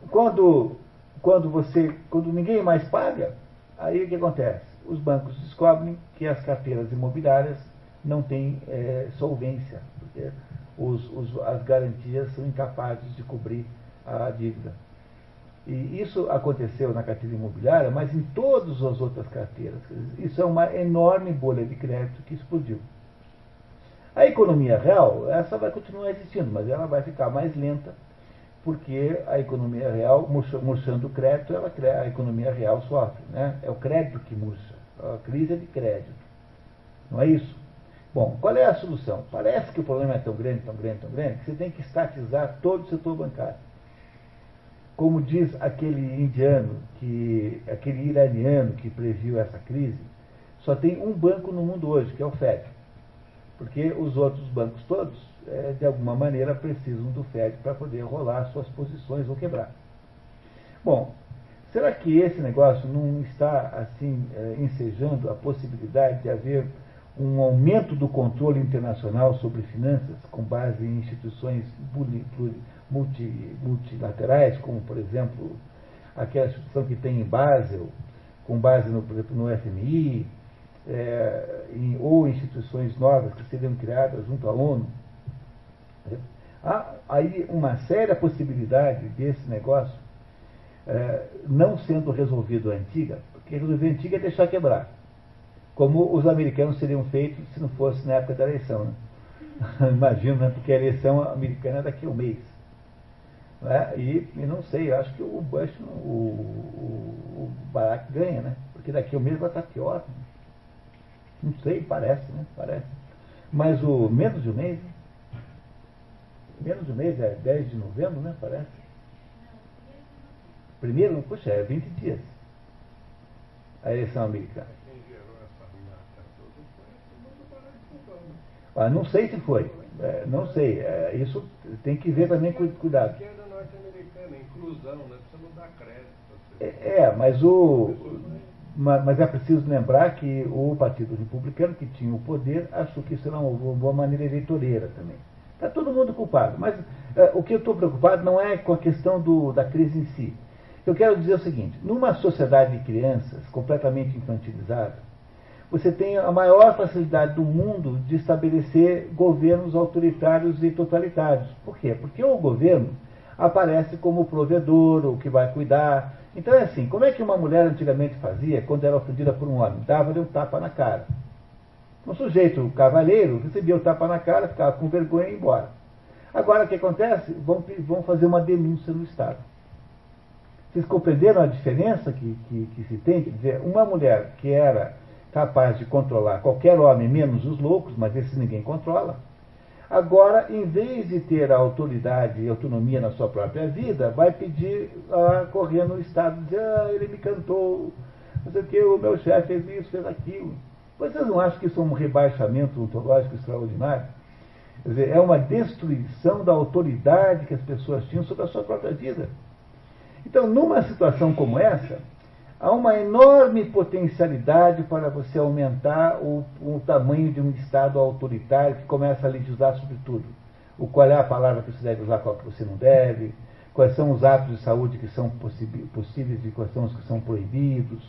quando, quando você, quando ninguém mais paga, aí o que acontece? Os bancos descobrem que as carteiras imobiliárias não têm é, solvência, porque os, os, as garantias são incapazes de cobrir a dívida. E isso aconteceu na carteira imobiliária, mas em todas as outras carteiras. Isso é uma enorme bolha de crédito que explodiu. A economia real, essa vai continuar existindo, mas ela vai ficar mais lenta porque a economia real, murchando o crédito, ela, a economia real sofre. Né? É o crédito que murcha. A crise é de crédito. Não é isso? Bom, qual é a solução? Parece que o problema é tão grande, tão grande, tão grande, que você tem que estatizar todo o setor bancário. Como diz aquele indiano, que, aquele iraniano que previu essa crise, só tem um banco no mundo hoje, que é o FED. Porque os outros bancos todos é, de alguma maneira, precisam do FED para poder rolar suas posições ou quebrar. Bom, será que esse negócio não está, assim, é, ensejando a possibilidade de haver um aumento do controle internacional sobre finanças com base em instituições multi, multilaterais, como, por exemplo, aquela instituição que tem em Basel, com base, no, por exemplo, no FMI, é, em, ou instituições novas que seriam criadas junto à ONU, Há aí uma séria possibilidade desse negócio é, não sendo resolvido a antiga, porque resolver a antiga é deixar quebrar. Como os americanos seriam feitos se não fosse na época da eleição. Né? Imagina, né? porque a eleição americana é daqui a um mês. Né? E, e, não sei, eu acho que o Bush, o, o, o Barack ganha, né? Porque daqui a um mês vai estar pior. Né? Não sei, parece, né? Parece. Mas o menos de um mês, menos de um mês, é 10 de novembro, né? Parece. Primeiro, puxa, é 20 dias. A eleição americana. Ah, não sei se foi. É, não sei. É, isso tem que ver também com cuidado. É, é, mas o. Mas é preciso lembrar que o Partido Republicano, que tinha o poder, achou que isso era uma boa maneira eleitoreira também. Está todo mundo culpado. Mas é, o que eu estou preocupado não é com a questão do, da crise em si. Eu quero dizer o seguinte: numa sociedade de crianças completamente infantilizada, você tem a maior facilidade do mundo de estabelecer governos autoritários e totalitários. Por quê? Porque o governo aparece como provedor, o que vai cuidar. Então é assim: como é que uma mulher antigamente fazia quando era ofendida por um homem? Dava-lhe um tapa na cara. Um sujeito, o cavalheiro, recebia o tapa na cara, ficava com vergonha e ia embora. Agora, o que acontece? Vão, vão fazer uma denúncia no Estado. Vocês compreenderam a diferença que, que, que se tem? Quer dizer, uma mulher que era capaz de controlar qualquer homem, menos os loucos, mas esses ninguém controla, agora, em vez de ter a autoridade e autonomia na sua própria vida, vai pedir a correr no Estado, dizer, ah, ele me cantou, não sei o que, o meu chefe fez isso, fez aquilo. Vocês não acham que isso é um rebaixamento ontológico extraordinário? Quer dizer, é uma destruição da autoridade que as pessoas tinham sobre a sua própria vida. Então, numa situação como essa, há uma enorme potencialidade para você aumentar o, o, tamanho de um Estado autoritário que começa a legislar sobre tudo. O qual é a palavra que você deve usar, qual que você não deve, quais são os atos de saúde que são possíveis e quais são os que são proibidos.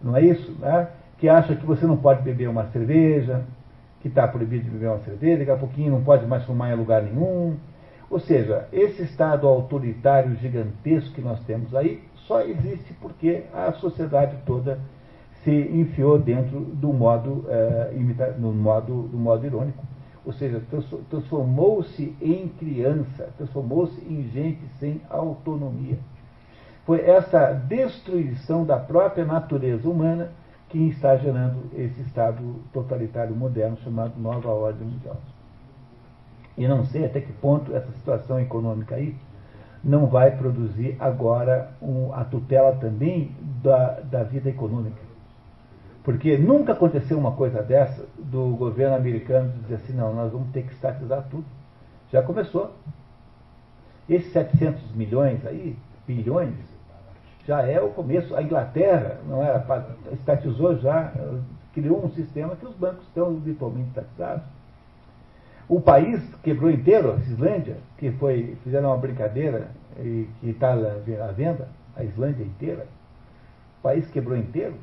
Não é isso? Né? Que acha que você não pode beber uma cerveja, que está proibido de beber uma cerveja, daqui a pouquinho não pode mais fumar em lugar nenhum. Ou seja, esse Estado autoritário gigantesco que nós temos aí só existe porque a sociedade toda se enfiou dentro do modo, é, imita, no modo, do modo irônico. Ou seja, transformou-se em criança, transformou-se em gente sem autonomia. Foi essa destruição da própria natureza humana que está gerando esse Estado totalitário moderno chamado Nova Ordem Mundial. E não sei até que ponto essa situação econômica aí não vai produzir agora um, a tutela também da, da vida econômica. Porque nunca aconteceu uma coisa dessa do governo americano dizer assim, não, nós vamos ter que estatizar tudo. Já começou. Esses 700 milhões aí, bilhões, já é o começo. A Inglaterra não era, estatizou já, criou um sistema que os bancos estão virtualmente estatizados. O país quebrou inteiro, a Islândia, que foi, fizeram uma brincadeira e que está à venda, a Islândia inteira. O país quebrou inteiro.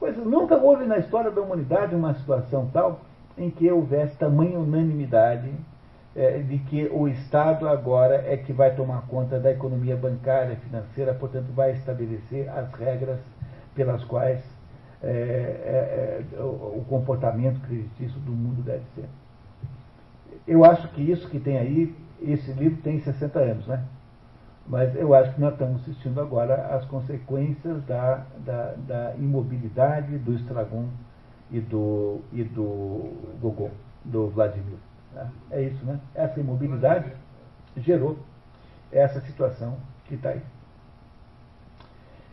Pois nunca houve na história da humanidade uma situação tal em que houvesse tamanha unanimidade é, de que o Estado agora é que vai tomar conta da economia bancária, financeira, portanto, vai estabelecer as regras pelas quais é, é, é o, o comportamento creditício do mundo deve ser eu acho que isso que tem aí, esse livro tem 60 anos, né? Mas eu acho que nós estamos assistindo agora às consequências da, da, da imobilidade do Estragon e do, e do Gogol, do Vladimir. Né? É isso, né? Essa imobilidade gerou essa situação que está aí.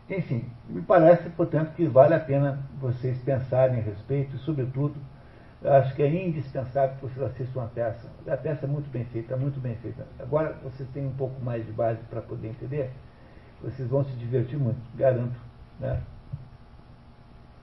Enfim, me parece, portanto, que vale a pena vocês pensarem a respeito e, sobretudo, eu acho que é indispensável que vocês assistam a peça. A peça é muito bem feita, muito bem feita. Agora vocês têm um pouco mais de base para poder entender, vocês vão se divertir muito, garanto. Né?